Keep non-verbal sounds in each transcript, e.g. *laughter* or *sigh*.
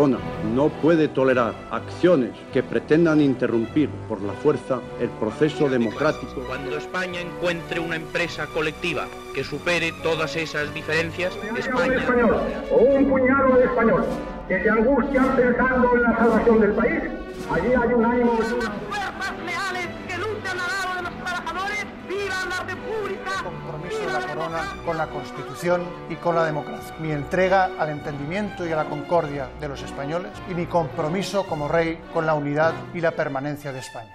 Corona no puede tolerar acciones que pretendan interrumpir por la fuerza el proceso democrático. Cuando España encuentre una empresa colectiva que supere todas esas diferencias, España... español o un puñado de español que se angustian pensando en la salvación del país, allí hay un ánimo... con la Constitución y con la democracia. Mi entrega al entendimiento y a la concordia de los españoles y mi compromiso como rey con la unidad y la permanencia de España.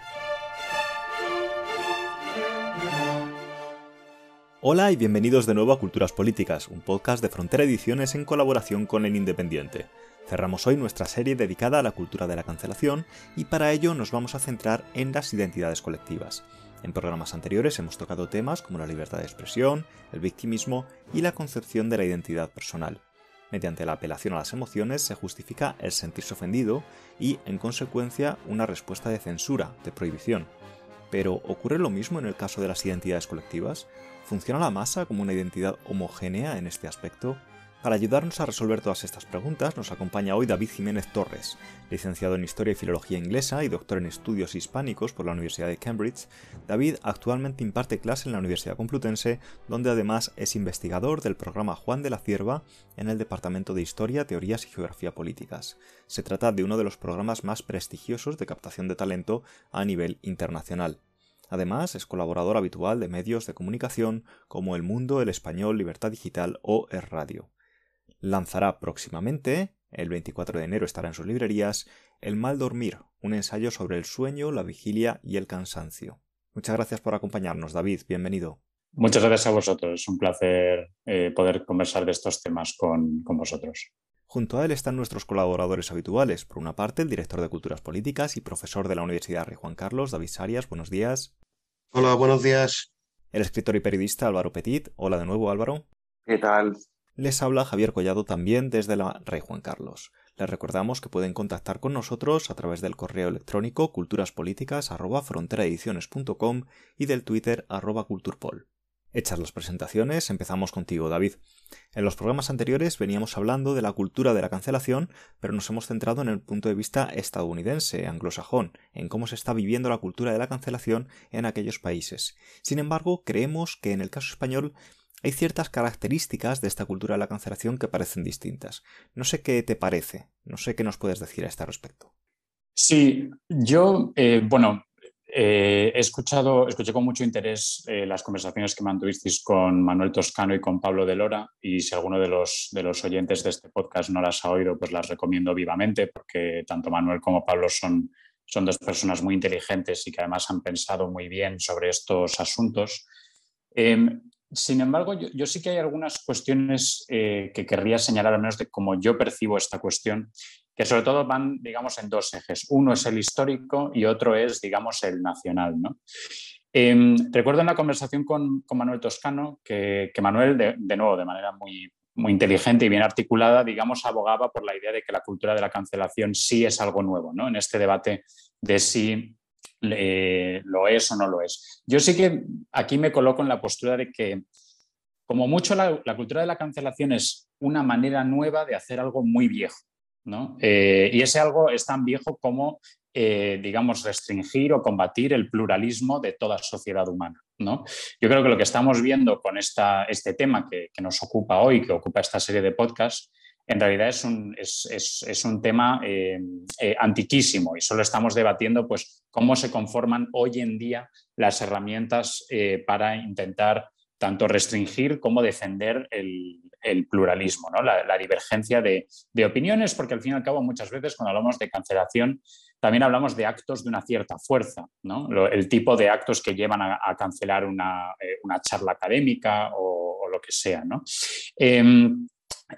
Hola y bienvenidos de nuevo a Culturas Políticas, un podcast de Frontera Ediciones en colaboración con El Independiente. Cerramos hoy nuestra serie dedicada a la cultura de la cancelación y para ello nos vamos a centrar en las identidades colectivas. En programas anteriores hemos tocado temas como la libertad de expresión, el victimismo y la concepción de la identidad personal. Mediante la apelación a las emociones se justifica el sentirse ofendido y, en consecuencia, una respuesta de censura, de prohibición. Pero, ¿ocurre lo mismo en el caso de las identidades colectivas? ¿Funciona la masa como una identidad homogénea en este aspecto? Para ayudarnos a resolver todas estas preguntas nos acompaña hoy David Jiménez Torres, licenciado en Historia y Filología Inglesa y doctor en Estudios Hispánicos por la Universidad de Cambridge. David actualmente imparte clase en la Universidad Complutense, donde además es investigador del programa Juan de la Cierva en el Departamento de Historia, Teorías y Geografía Políticas. Se trata de uno de los programas más prestigiosos de captación de talento a nivel internacional. Además, es colaborador habitual de medios de comunicación como El Mundo, El Español, Libertad Digital o El Radio lanzará próximamente, el 24 de enero estará en sus librerías, El mal dormir, un ensayo sobre el sueño, la vigilia y el cansancio. Muchas gracias por acompañarnos, David, bienvenido. Muchas gracias a vosotros, es un placer eh, poder conversar de estos temas con, con vosotros. Junto a él están nuestros colaboradores habituales. Por una parte, el director de Culturas Políticas y profesor de la Universidad Rey Juan Carlos, David Sarias. Buenos días. Hola, buenos días. El escritor y periodista Álvaro Petit. Hola de nuevo, Álvaro. ¿Qué tal? Les habla Javier Collado también desde la Rey Juan Carlos. Les recordamos que pueden contactar con nosotros a través del correo electrónico culturaspolíticas.fronteraediciones.com y del Twitter arroba culturpol. Hechas las presentaciones, empezamos contigo, David. En los programas anteriores veníamos hablando de la cultura de la cancelación, pero nos hemos centrado en el punto de vista estadounidense, anglosajón, en cómo se está viviendo la cultura de la cancelación en aquellos países. Sin embargo, creemos que en el caso español hay ciertas características de esta cultura de la cancelación que parecen distintas. No sé qué te parece, no sé qué nos puedes decir a este respecto. Sí, yo, eh, bueno, eh, he escuchado, escuché con mucho interés eh, las conversaciones que mantuvisteis con Manuel Toscano y con Pablo de Lora y si alguno de los, de los oyentes de este podcast no las ha oído, pues las recomiendo vivamente porque tanto Manuel como Pablo son, son dos personas muy inteligentes y que además han pensado muy bien sobre estos asuntos. Em, sin embargo, yo, sí que hay algunas cuestiones eh, que querría señalar, al menos de cómo yo percibo esta cuestión, que sobre todo van, digamos, en dos ejes. Uno es el histórico y otro es, digamos, el nacional. Em, recuerdo en la conversación con, Manuel Toscano que, Manuel, de, nuevo, de manera muy, muy inteligente y bien articulada, digamos, abogaba por la idea de que la cultura de la cancelación sí es algo nuevo, ¿no? En este debate de si lo es o no lo es. Yo sí que aquí me coloco en la postura de que, como mucho, la, cultura de la cancelación es una manera nueva de hacer algo muy viejo. ¿no? Eh, y ese algo es tan viejo como, eh, digamos, restringir o combatir el pluralismo de toda sociedad humana. ¿no? Yo creo que lo que estamos viendo con esta, este tema que nos ocupa hoy, que ocupa esta serie de podcasts, en realidad es un, es, un tema eh, eh, antiquísimo y solo estamos debatiendo pues, cómo se conforman hoy en día las herramientas eh, para intentar tanto restringir como defender el, pluralismo, ¿no? la, divergencia de, opiniones, porque al fin y al cabo muchas veces cuando hablamos de cancelación también hablamos de actos de una cierta fuerza, ¿no? el tipo de actos que llevan a, cancelar una, charla académica o, lo que sea. ¿no?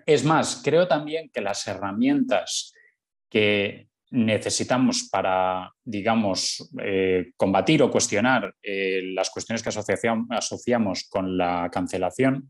Es más, creo también que las herramientas que necesitamos para, digamos, eh, combatir o cuestionar eh, las cuestiones que asociamos con la cancelación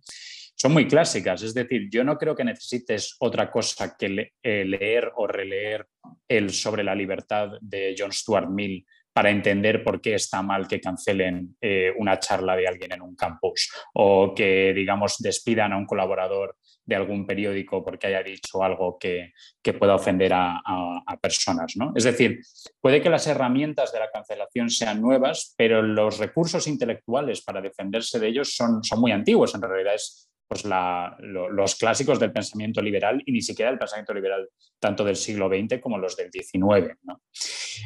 son muy clásicas. Es decir, yo no creo que necesites otra cosa que eh, leer o releer el sobre la libertad de John Stuart Mill para entender por qué está mal que cancelen una charla de alguien en un campus o que, digamos, despidan a un colaborador de algún periódico porque haya dicho algo que, pueda ofender a, personas. ¿no? Es decir, puede que las herramientas de la cancelación sean nuevas, pero los recursos intelectuales para defenderse de ellos son, son muy antiguos. En realidad es pues los clásicos del pensamiento liberal y ni siquiera del pensamiento liberal tanto del siglo XX como los del XIX.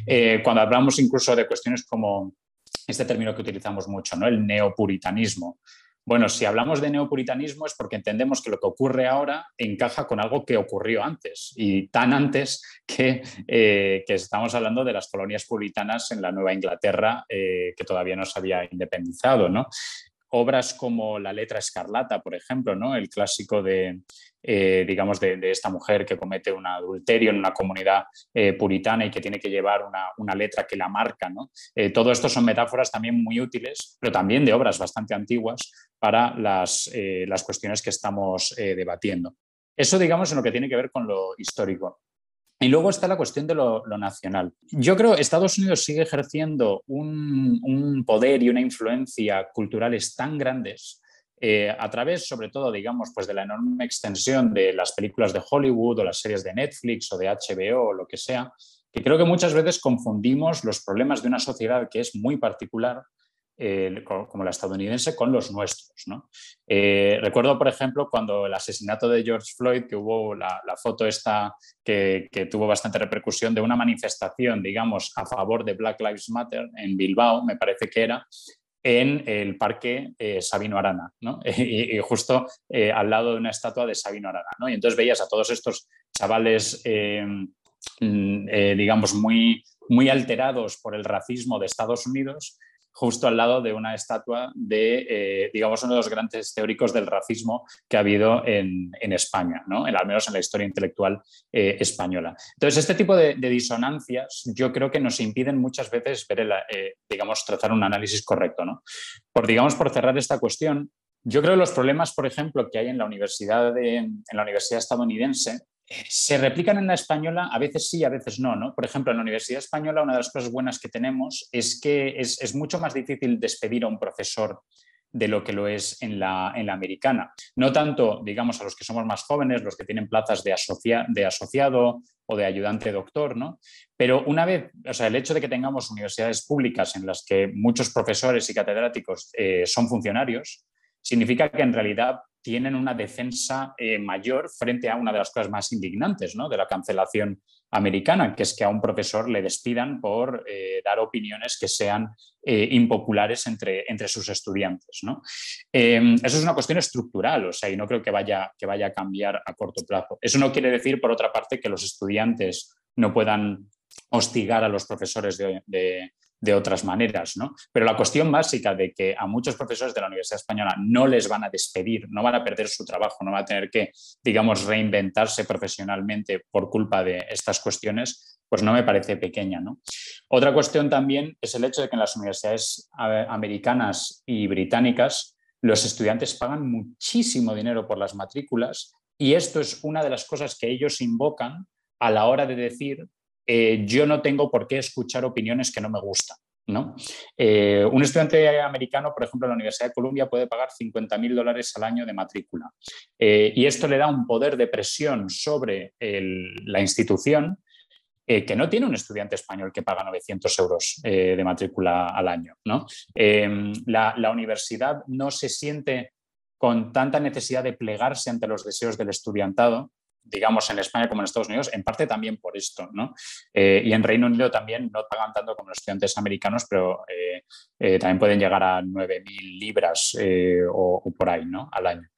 Eh, cuando hablamos incluso de cuestiones como este término que utilizamos mucho, ¿no? el neopuritanismo, bueno, si hablamos de neopuritanismo es porque entendemos que lo que ocurre ahora encaja con algo que ocurrió antes y tan antes que, eh, estamos hablando de las colonias puritanas en la Nueva Inglaterra eh, que todavía no se había independizado. ¿no? Obras como La letra escarlata, por ejemplo, ¿no? el clásico de, eh, digamos, de, esta mujer que comete un adulterio en una comunidad eh, puritana y que tiene que llevar una, letra que la marca. ¿no? Eh, todo esto son metáforas también muy útiles, pero también de obras bastante antiguas para las, las cuestiones que estamos debatiendo. Eso, digamos, en lo que tiene que ver con lo histórico. Y luego está la cuestión de lo, nacional. Yo creo que Estados Unidos sigue ejerciendo un, poder y una influencia culturales tan grandes eh, a través, sobre todo, digamos, pues de la enorme extensión de las películas de Hollywood o las series de Netflix o de HBO o lo que sea, que creo que muchas veces confundimos los problemas de una sociedad que es muy particular como la estadounidense con los nuestros. Eh, recuerdo, por ejemplo, cuando el asesinato de George Floyd, que hubo la, foto esta que, tuvo bastante repercusión de una manifestación, digamos, a favor de Black Lives Matter en Bilbao, me parece que era, en el parque eh, Sabino Arana, *laughs* y, justo eh, al lado de una estatua de Sabino Arana. Y entonces veías a todos estos chavales, mm, digamos, muy, muy alterados por el racismo de Estados Unidos, justo al lado de una estatua de, eh, digamos, uno de los grandes teóricos del racismo que ha habido en, España, ¿no? al menos en la historia intelectual eh, española. Entonces, este tipo de, disonancias yo creo que nos impiden muchas veces ver, eh, digamos, trazar un análisis correcto. ¿no? Por, digamos, por cerrar esta cuestión, yo creo que los problemas, por ejemplo, que hay en la universidad, en la universidad estadounidense se replican en la española, a veces sí, a veces no, no. Por ejemplo, en la Universidad Española una de las cosas buenas que tenemos es que es, mucho más difícil despedir a un profesor de lo que lo es en la, en la, americana. No tanto, digamos, a los que somos más jóvenes, los que tienen plazas de, de asociado o de ayudante doctor, ¿no? Pero una vez, o sea, el hecho de que tengamos universidades públicas en las que muchos profesores y catedráticos eh, son funcionarios, significa que en realidad tienen una defensa eh, mayor frente a una de las cosas más indignantes ¿no? de la cancelación americana, que es que a un profesor le despidan por eh, dar opiniones que sean eh, impopulares entre, entre, sus estudiantes. ¿no? Em, eso es una cuestión estructural, o sea, y no creo que vaya, que vaya a cambiar a corto plazo. Eso no quiere decir, por otra parte, que los estudiantes no puedan hostigar a los profesores de, de otras maneras, ¿no? Pero la cuestión básica de que a muchos profesores de la Universidad Española no les van a despedir, no van a perder su trabajo, no van a tener que, digamos, reinventarse profesionalmente por culpa de estas cuestiones, pues no me parece pequeña, ¿no? Otra cuestión también es el hecho de que en las universidades americanas y británicas los estudiantes pagan muchísimo dinero por las matrículas y esto es una de las cosas que ellos invocan a la hora de decir eh, yo no tengo por qué escuchar opiniones que no me gustan. ¿no? Eh, un estudiante americano, por ejemplo, en la Universidad de Columbia puede pagar 50 mil dólares al año de matrícula. Eh, y esto le da un poder de presión sobre la institución que no tiene un estudiante español que paga 900 euros de matrícula al año. ¿no? La, la universidad no se siente con tanta necesidad de plegarse ante los deseos del estudiantado digamos, en España como en Estados Unidos, en parte también por esto, ¿no? Eh, y en Reino Unido también no pagan tanto como los estudiantes americanos, pero eh, eh, también pueden llegar a 9.000 libras o, por ahí, ¿no? Al año.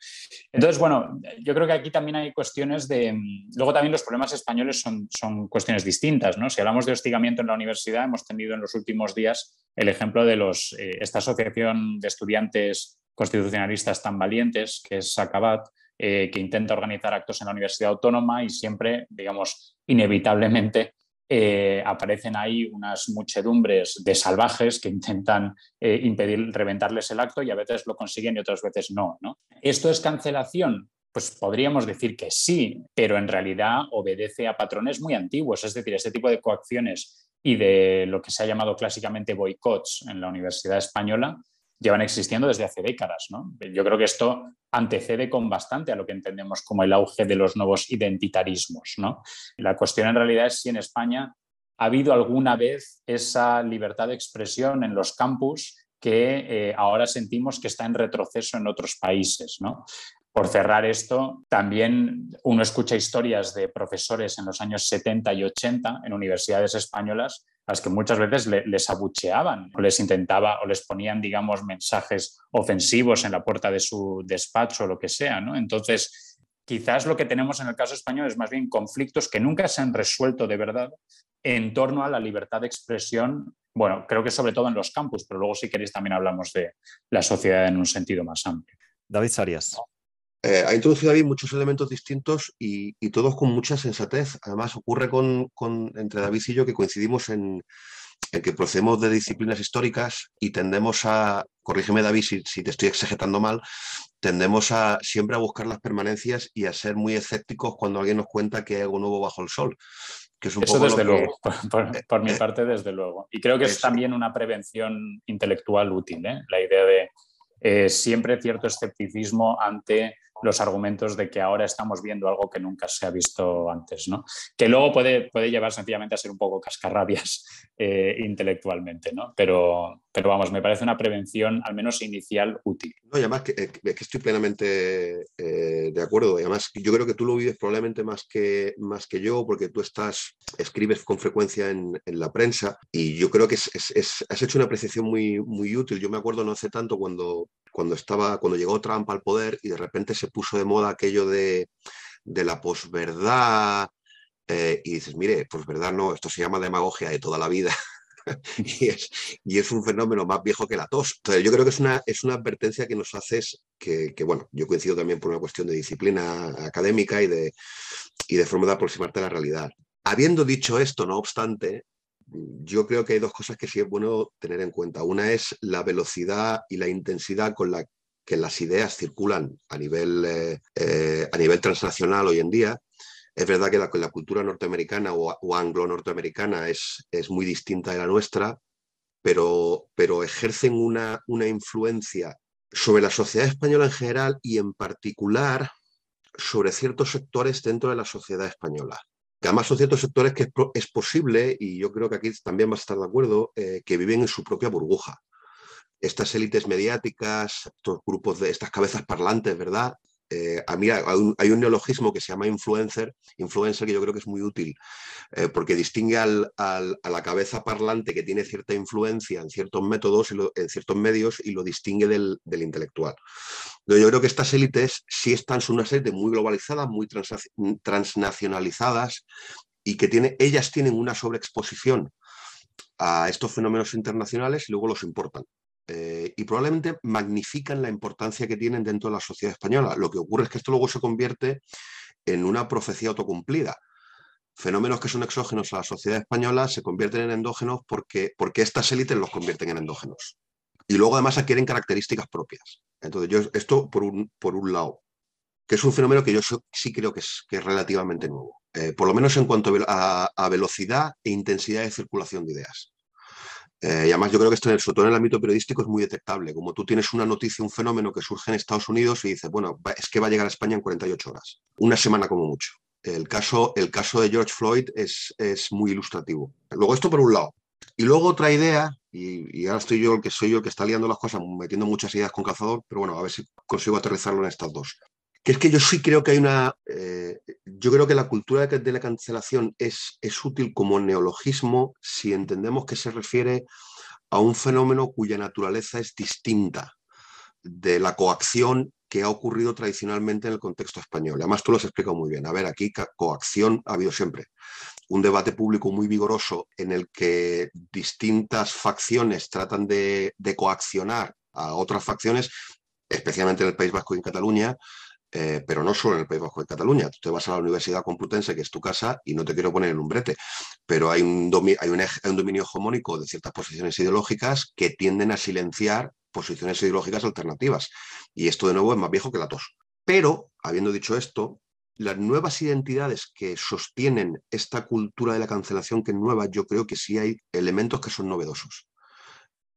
Entonces, bueno, yo creo que aquí también hay cuestiones de... Luego también los problemas españoles son, son cuestiones distintas, ¿no? Si hablamos de hostigamiento en la universidad, hemos tenido en los últimos días el ejemplo de los, esta asociación de estudiantes constitucionalistas tan valientes, que es SACABAT, eh, que intenta organizar actos en la Universidad Autónoma y siempre, digamos, inevitablemente eh, aparecen ahí unas muchedumbres de salvajes que intentan eh, impedir reventarles el acto y a veces lo consiguen y otras veces no, no. ¿Esto es cancelación? Pues podríamos decir que sí, pero en realidad obedece a patrones muy antiguos, es decir, este tipo de coacciones y de lo que se ha llamado clásicamente boicots en la Universidad Española llevan existiendo desde hace décadas. Yo creo que esto antecede con bastante a lo que entendemos como el auge de los nuevos identitarismos. La cuestión en realidad es si en España ha habido alguna vez esa libertad de expresión en los campus que eh, ahora sentimos que está en retroceso en otros países. ¿no? Por cerrar esto, también uno escucha historias de profesores en los años 70 y 80 en universidades españolas las que muchas veces les abucheaban o les intentaba o les ponían, digamos, mensajes ofensivos en la puerta de su despacho o lo que sea. ¿no? Entonces, quizás lo que tenemos en el caso español es más bien conflictos que nunca se han resuelto de verdad en torno a la libertad de expresión. Bueno, creo que sobre todo en los campus, pero luego si queréis también hablamos de la sociedad en un sentido más amplio. David Sarias. Eh, ha introducido David muchos elementos distintos y, todos con mucha sensatez. Además, ocurre con, entre David y yo que coincidimos en, que procedemos de disciplinas históricas y tendemos a, corrígeme David si, te estoy exegetando mal, tendemos a siempre a buscar las permanencias y a ser muy escépticos cuando alguien nos cuenta que hay algo nuevo bajo el sol. Que es un Eso desde luego, por, mi eh, parte desde luego. Y creo que es, también una prevención intelectual útil, ¿eh? la idea de siempre cierto escepticismo ante los argumentos de que ahora estamos viendo algo que nunca se ha visto antes, ¿no? Que luego puede, puede llevar sencillamente a ser un poco cascarrabias *laughs* eh, intelectualmente, ¿no? Pero, pero vamos, me parece una prevención al menos inicial útil. No, y además que, eh, que estoy plenamente eh, de acuerdo. Y además yo creo que tú lo vives probablemente más que, más que yo, porque tú estás, escribes con frecuencia en, en la prensa y yo creo que es, es, has hecho una apreciación muy, muy útil. Yo me acuerdo no hace tanto cuando, cuando, estaba, cuando llegó Trump al poder y de repente se puso de moda aquello de, la posverdad. Eh, y dices, mire, posverdad no, esto se llama demagogia de toda la vida. *laughs* y, es, un fenómeno más viejo que la tos. Entonces, yo creo que es una, advertencia que nos haces, que, que, bueno, yo coincido también por una cuestión de disciplina académica y de, y de forma de aproximarte a la realidad. Habiendo dicho esto, no obstante, yo creo que hay dos cosas que sí es bueno tener en cuenta. Una es la velocidad y la intensidad con la que las ideas circulan a nivel, eh, eh, a nivel transnacional hoy en día. Es verdad que la, cultura norteamericana o, anglo-norteamericana es, es, muy distinta de la nuestra, pero, pero ejercen una, una influencia sobre la sociedad española en general y en particular sobre ciertos sectores dentro de la sociedad española que además son ciertos sectores que es, posible, y yo creo que aquí también vas a estar de acuerdo, eh, que viven en su propia burbuja. Estas élites mediáticas, estos grupos de estas cabezas parlantes, ¿verdad? Eh, a mí hay un, neologismo que se llama influencer, influencer que yo creo que es muy útil, eh, porque distingue a la cabeza parlante que tiene cierta influencia en ciertos métodos, y en ciertos medios, y lo distingue del, intelectual. yo creo que estas élites sí están, son unas élites muy globalizadas, muy transnacionalizadas, y que ellas tienen una sobreexposición a estos fenómenos internacionales y luego los importan. Eh, y probablemente magnifican la importancia que tienen dentro de la sociedad española. Lo que ocurre es que esto luego se convierte en una profecía autocumplida. Fenómenos que son exógenos a la sociedad española se convierten en endógenos porque, porque estas élites los convierten en endógenos. Y luego además adquieren características propias. Entonces, esto por un, por un lado, que es un fenómeno que yo sí creo que es, que es relativamente nuevo, eh, por lo menos en cuanto a velocidad e intensidad de circulación de ideas. Eh, y además yo creo que esto, en el, sobre todo en el ámbito periodístico, es muy detectable. Como tú tienes una noticia, un fenómeno que surge en Estados Unidos y dices, bueno, es que va a llegar a España en 48 horas, una semana como mucho. El caso, el caso de George Floyd es, es muy ilustrativo. Luego esto por un lado. Y luego otra idea, y, ahora estoy yo el que soy yo el que está liando las cosas, metiendo muchas ideas con calzador, pero bueno, a ver si consigo aterrizarlo en estas dos que es que yo sí creo que hay una, eh, yo creo que la cultura de la cancelación es, es útil como neologismo si entendemos que se refiere a un fenómeno cuya naturaleza es distinta de la coacción que ha ocurrido tradicionalmente en el contexto español. Además, tú lo has explicado muy bien. A ver, aquí coacción ha habido siempre. Un debate público muy vigoroso en el que distintas facciones tratan de, de coaccionar a otras facciones, especialmente en el País Vasco y en Cataluña, eh, pero no solo en el País Vasco de Cataluña. Tú te vas a la Universidad Complutense, que es tu casa, y no te quiero poner en un brete, pero hay un, hay un, dominio hegemónico de ciertas posiciones ideológicas que tienden a silenciar posiciones ideológicas alternativas. Y esto de nuevo es más viejo que la tos. Pero, habiendo dicho esto, las nuevas identidades que sostienen esta cultura de la cancelación que es nueva, yo creo que sí hay elementos que son novedosos.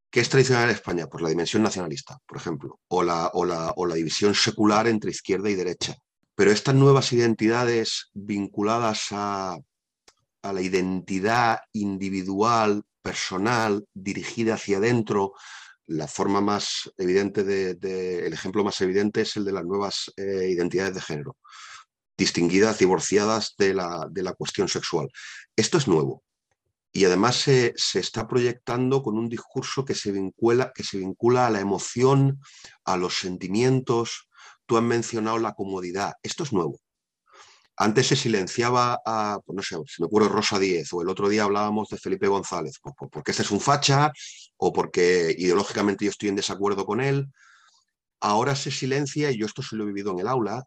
¿Qué es tradicional en España? Pues la dimensión nacionalista, por ejemplo, o la, o la, o la división secular entre izquierda y derecha. Pero estas nuevas identidades vinculadas a, a la identidad individual, personal, dirigida hacia adentro, la forma más evidente de, el ejemplo más evidente es el de las nuevas eh, identidades de género, distinguidas, divorciadas de la, de la, cuestión sexual. Esto es nuevo y además se, se, está proyectando con un discurso que se, vincula, que se vincula a la emoción, a los sentimientos. Tú has mencionado la comodidad. Esto es nuevo. Antes se silenciaba a, pues no sé, si me ocurre Rosa Díez, o el otro día hablábamos de Felipe González, pues, pues, porque este es un facha o porque ideológicamente yo estoy en desacuerdo con él. Ahora se silencia, y yo esto se lo he vivido en el aula,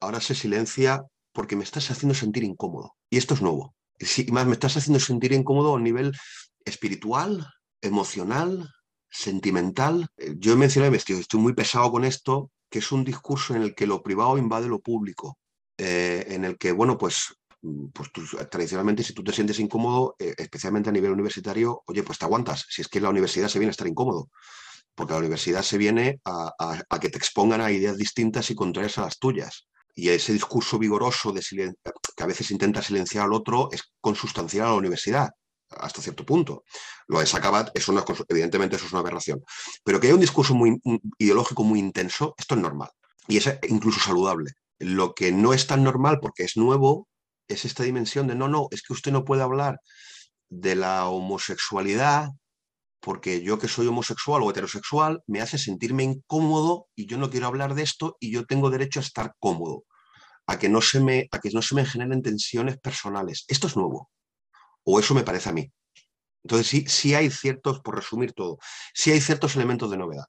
ahora se silencia porque me estás haciendo sentir incómodo. Y esto es nuevo. Y más, me estás haciendo sentir incómodo a nivel espiritual, emocional, sentimental. Eh, yo he mencionado, estoy, estoy muy pesado con esto, que es un discurso en el que lo privado invade lo público eh, en el que, bueno, pues, mm, pues tradicionalmente si tú te sientes incómodo, eh, especialmente a nivel universitario, oye, pues te aguantas. Si es que la universidad se viene a estar incómodo, porque la universidad se viene a, que te expongan a ideas distintas y contrarias a las tuyas. Y ese discurso vigoroso de que a veces intenta silenciar al otro es consustancial a la universidad hasta cierto punto. Lo de Sacabat, es una, evidentemente eso es una aberración. Pero que haya un discurso muy, ideológico muy intenso, esto es normal. Y es incluso saludable. Lo que no es tan normal porque es nuevo es esta dimensión de no, no, es que usted no puede hablar de la homosexualidad porque yo que soy homosexual o heterosexual me hace sentirme incómodo y yo no quiero hablar de esto y yo tengo derecho a estar cómodo, a que no se me, a que no se me generen tensiones personales. Esto es nuevo, o eso me parece a mí. Entonces sí, sí hay ciertos, por resumir todo, sí hay ciertos elementos de novedad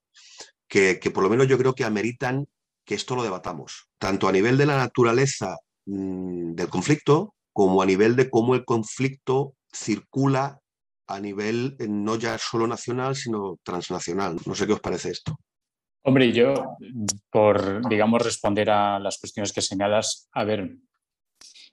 que, que por lo menos yo creo que ameritan que esto lo debatamos, tanto a nivel de la naturaleza mm, del conflicto como a nivel de cómo el conflicto circula a nivel eh, no ya solo nacional, sino transnacional. No sé qué os parece esto. Hombre, yo, por, digamos, responder a las cuestiones que señalas, a ver,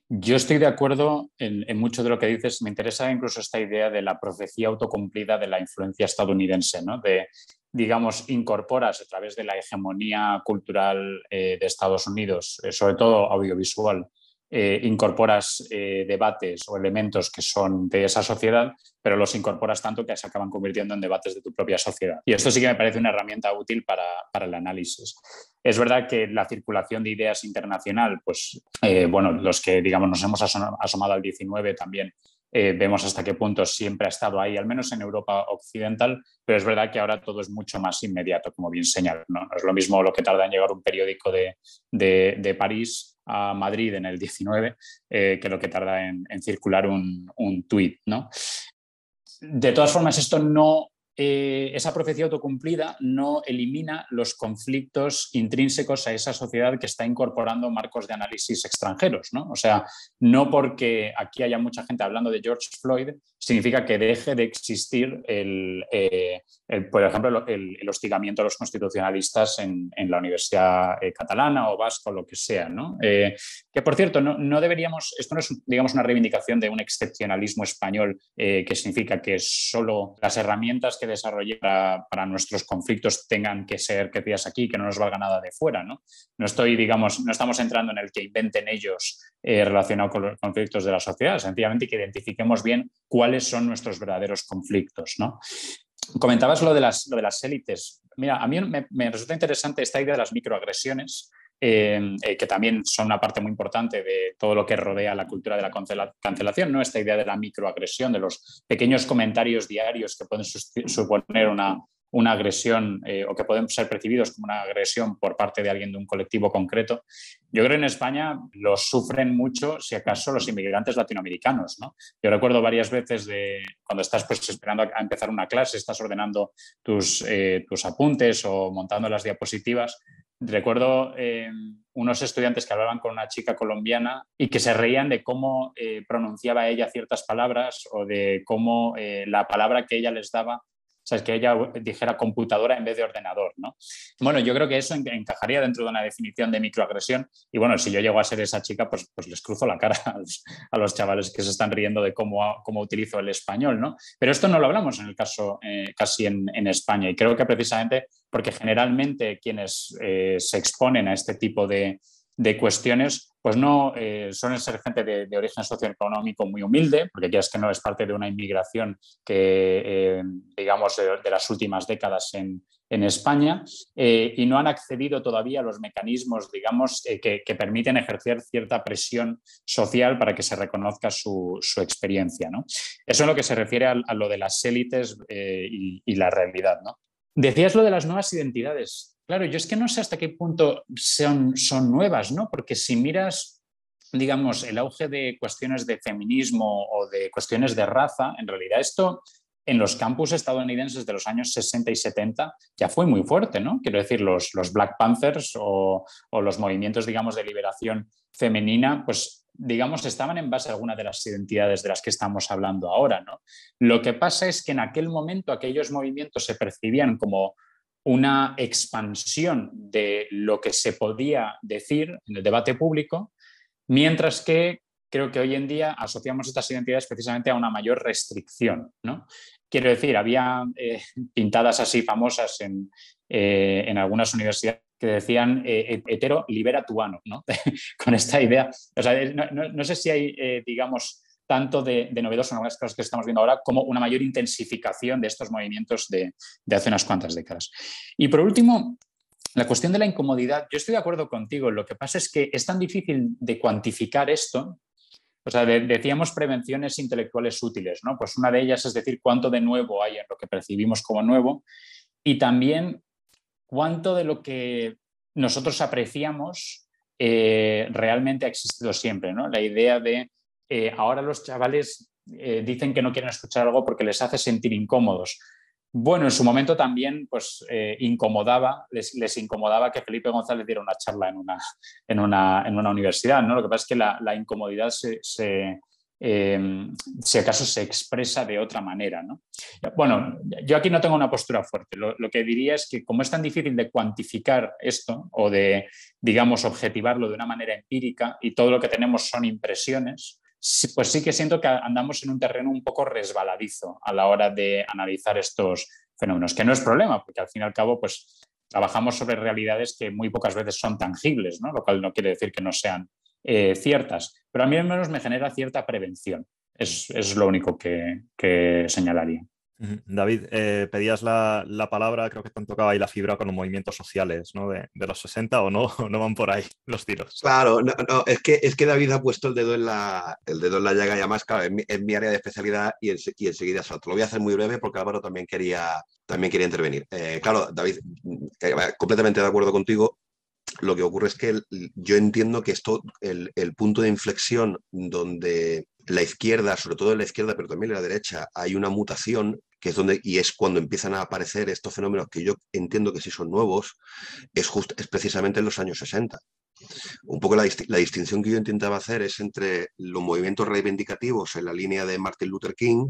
yo estoy de acuerdo en, mucho de lo que dices. Me interesa incluso esta idea de la profecía autocumplida de la influencia estadounidense, ¿no? De digamos, incorporas a través de la hegemonía cultural eh, de Estados Unidos, eh, sobre todo audiovisual, eh, incorporas debates o elementos que son de esa sociedad, pero los incorporas tanto que se acaban convirtiendo en debates de tu propia sociedad. Y esto sí que me parece una herramienta útil para, para el análisis. Es verdad que la circulación de ideas internacional, pues, bueno, los que, digamos, nos hemos asomado al 19 también eh, vemos hasta qué punto siempre ha estado ahí, al menos en Europa occidental, pero es verdad que ahora todo es mucho más inmediato, como bien señala. ¿no? es lo mismo lo que tarda en llegar un periódico de, de, París a Madrid en el 19 eh, que lo que tarda en, circular un, un tuit. ¿no? De todas formas, esto no eh, esa profecía autocumplida no elimina los conflictos intrínsecos a esa sociedad que está incorporando marcos de análisis extranjeros. ¿no? O sea, no porque aquí haya mucha gente hablando de George Floyd, significa que deje de existir, el, eh, por ejemplo, el, hostigamiento a los constitucionalistas en, la Universidad eh, Catalana o Vasco, lo que sea. que, por cierto, no, no, deberíamos, esto no es digamos, una reivindicación de un excepcionalismo español que significa que solo las herramientas que desarrollar para, nuestros conflictos tengan que ser queridas aquí, que no nos valga nada de fuera. ¿no? no estoy, digamos, no estamos entrando en el que inventen ellos eh, relacionado con los conflictos de la sociedad, sencillamente que identifiquemos bien cuáles son nuestros verdaderos conflictos. ¿no? Comentabas lo de las, lo de las élites. Mira, a mí me resulta interesante esta idea de las microagresiones Em, eh, que también son una parte muy importante de todo lo que rodea la cultura de la cancelación, ¿no? esta idea de la microagresión, de los pequeños comentarios diarios que pueden suponer una, una agresión eh, o que pueden ser percibidos como una agresión por parte de alguien de un colectivo concreto. Yo creo que en España los sufren mucho, si acaso, los inmigrantes latinoamericanos. ¿no? Yo recuerdo varias veces de cuando estás pues, esperando a empezar una clase, estás ordenando tus, eh, tus apuntes o montando las diapositivas Recuerdo eh, unos estudiantes que hablaban con una chica colombiana y que se reían de cómo eh, pronunciaba ella ciertas palabras o de cómo eh, la palabra que ella les daba ¿sabes? Que ella dijera computadora en vez de ordenador, ¿no? Bueno, yo creo que eso encajaría dentro de una definición de microagresión y bueno, si yo llego a ser esa chica, pues, pues les cruzo la cara *laughs* a los, chavales que se están riendo de cómo, cómo utilizo el español, ¿no? Pero esto no lo hablamos en el caso casi en, España y creo que precisamente porque generalmente quienes eh, se exponen a este tipo de, de cuestiones, pues no eh, suelen ser gente de, origen socioeconómico muy humilde, porque es que no es parte de una inmigración que, eh, digamos, de, las últimas décadas en, España, eh, y no han accedido todavía a los mecanismos, digamos, que, permiten ejercer cierta presión social para que se reconozca su, experiencia. ¿no? Eso es lo que se refiere a, lo de las élites y, y, la realidad. ¿no? Decías lo de las nuevas identidades. Claro, yo es que no sé hasta qué punto son, son nuevas, ¿no? Porque si miras, digamos, el auge de cuestiones de feminismo o de cuestiones de raza, en realidad esto en los campus estadounidenses de los años 60 y 70 ya fue muy fuerte, ¿no? Quiero decir, los, Black Panthers o, o, los movimientos, digamos, de liberación femenina, pues, digamos, estaban en base a alguna de las identidades de las que estamos hablando ahora, ¿no? Lo que pasa es que en aquel momento aquellos movimientos se percibían como una expansión de lo que se podía decir en el debate público, mientras que creo que hoy en día asociamos estas identidades precisamente a una mayor restricción. ¿no? Quiero decir, había eh, pintadas así famosas en, eh, en, algunas universidades que decían eh, hetero libera tu ano, ¿no? *laughs* con esta idea. O sea, no, no sé si hay, digamos, tanto de, novedoso en algunas cosas que estamos viendo ahora como una mayor intensificación de estos movimientos de, hace unas cuantas décadas. Y por último, la cuestión de la incomodidad, yo estoy de acuerdo contigo, lo que pasa es que es tan difícil de cuantificar esto. O sea, decíamos prevenciones intelectuales útiles, ¿no? Pues una de ellas es decir cuánto de nuevo hay en lo que percibimos como nuevo y también cuánto de lo que nosotros apreciamos eh, realmente ha existido siempre, ¿no? La idea de eh, ahora los chavales eh, dicen que no quieren escuchar algo porque les hace sentir incómodos. Bueno, en su momento también pues, eh, incomodaba, les, incomodaba que Felipe González diera una charla en una, en una, en una universidad. ¿no? Lo que pasa es que la, incomodidad se, si acaso se expresa de otra manera. ¿no? Bueno, yo aquí no tengo una postura fuerte. Lo, lo, que diría es que como es tan difícil de cuantificar esto o de, digamos, objetivarlo de una manera empírica y todo lo que tenemos son impresiones, pues sí que siento que andamos en un terreno un poco resbaladizo a la hora de analizar estos fenómenos, que no es problema, porque al fin y al cabo, pues trabajamos sobre realidades que muy pocas veces son tangibles, ¿no? lo cual no quiere decir que no sean eh, ciertas, pero a mí al menos me genera cierta prevención. Es, lo único que señalaría. David, eh, pedías la, palabra, creo que te han tocado ahí la fibra con los movimientos sociales ¿no? de, los 60 o no, *laughs* no van por ahí los tiros. Claro, no, es, que, es que David ha puesto el dedo en la, el dedo en la llaga y además, claro, en mi, área de especialidad y, y enseguida salto. Lo voy a hacer muy breve porque Álvaro también quería, también quería intervenir. Eh, claro, David, eh, completamente de acuerdo contigo. Lo que ocurre es que yo entiendo que esto, el, el punto de inflexión donde la izquierda, sobre todo en la izquierda, pero también en la derecha, hay una mutación que es donde, y es cuando empiezan a aparecer estos fenómenos que yo entiendo que sí son nuevos, es, es precisamente en los años 60. Un poco la, distinción que yo intentaba hacer es entre los movimientos reivindicativos en la línea de Martin Luther King,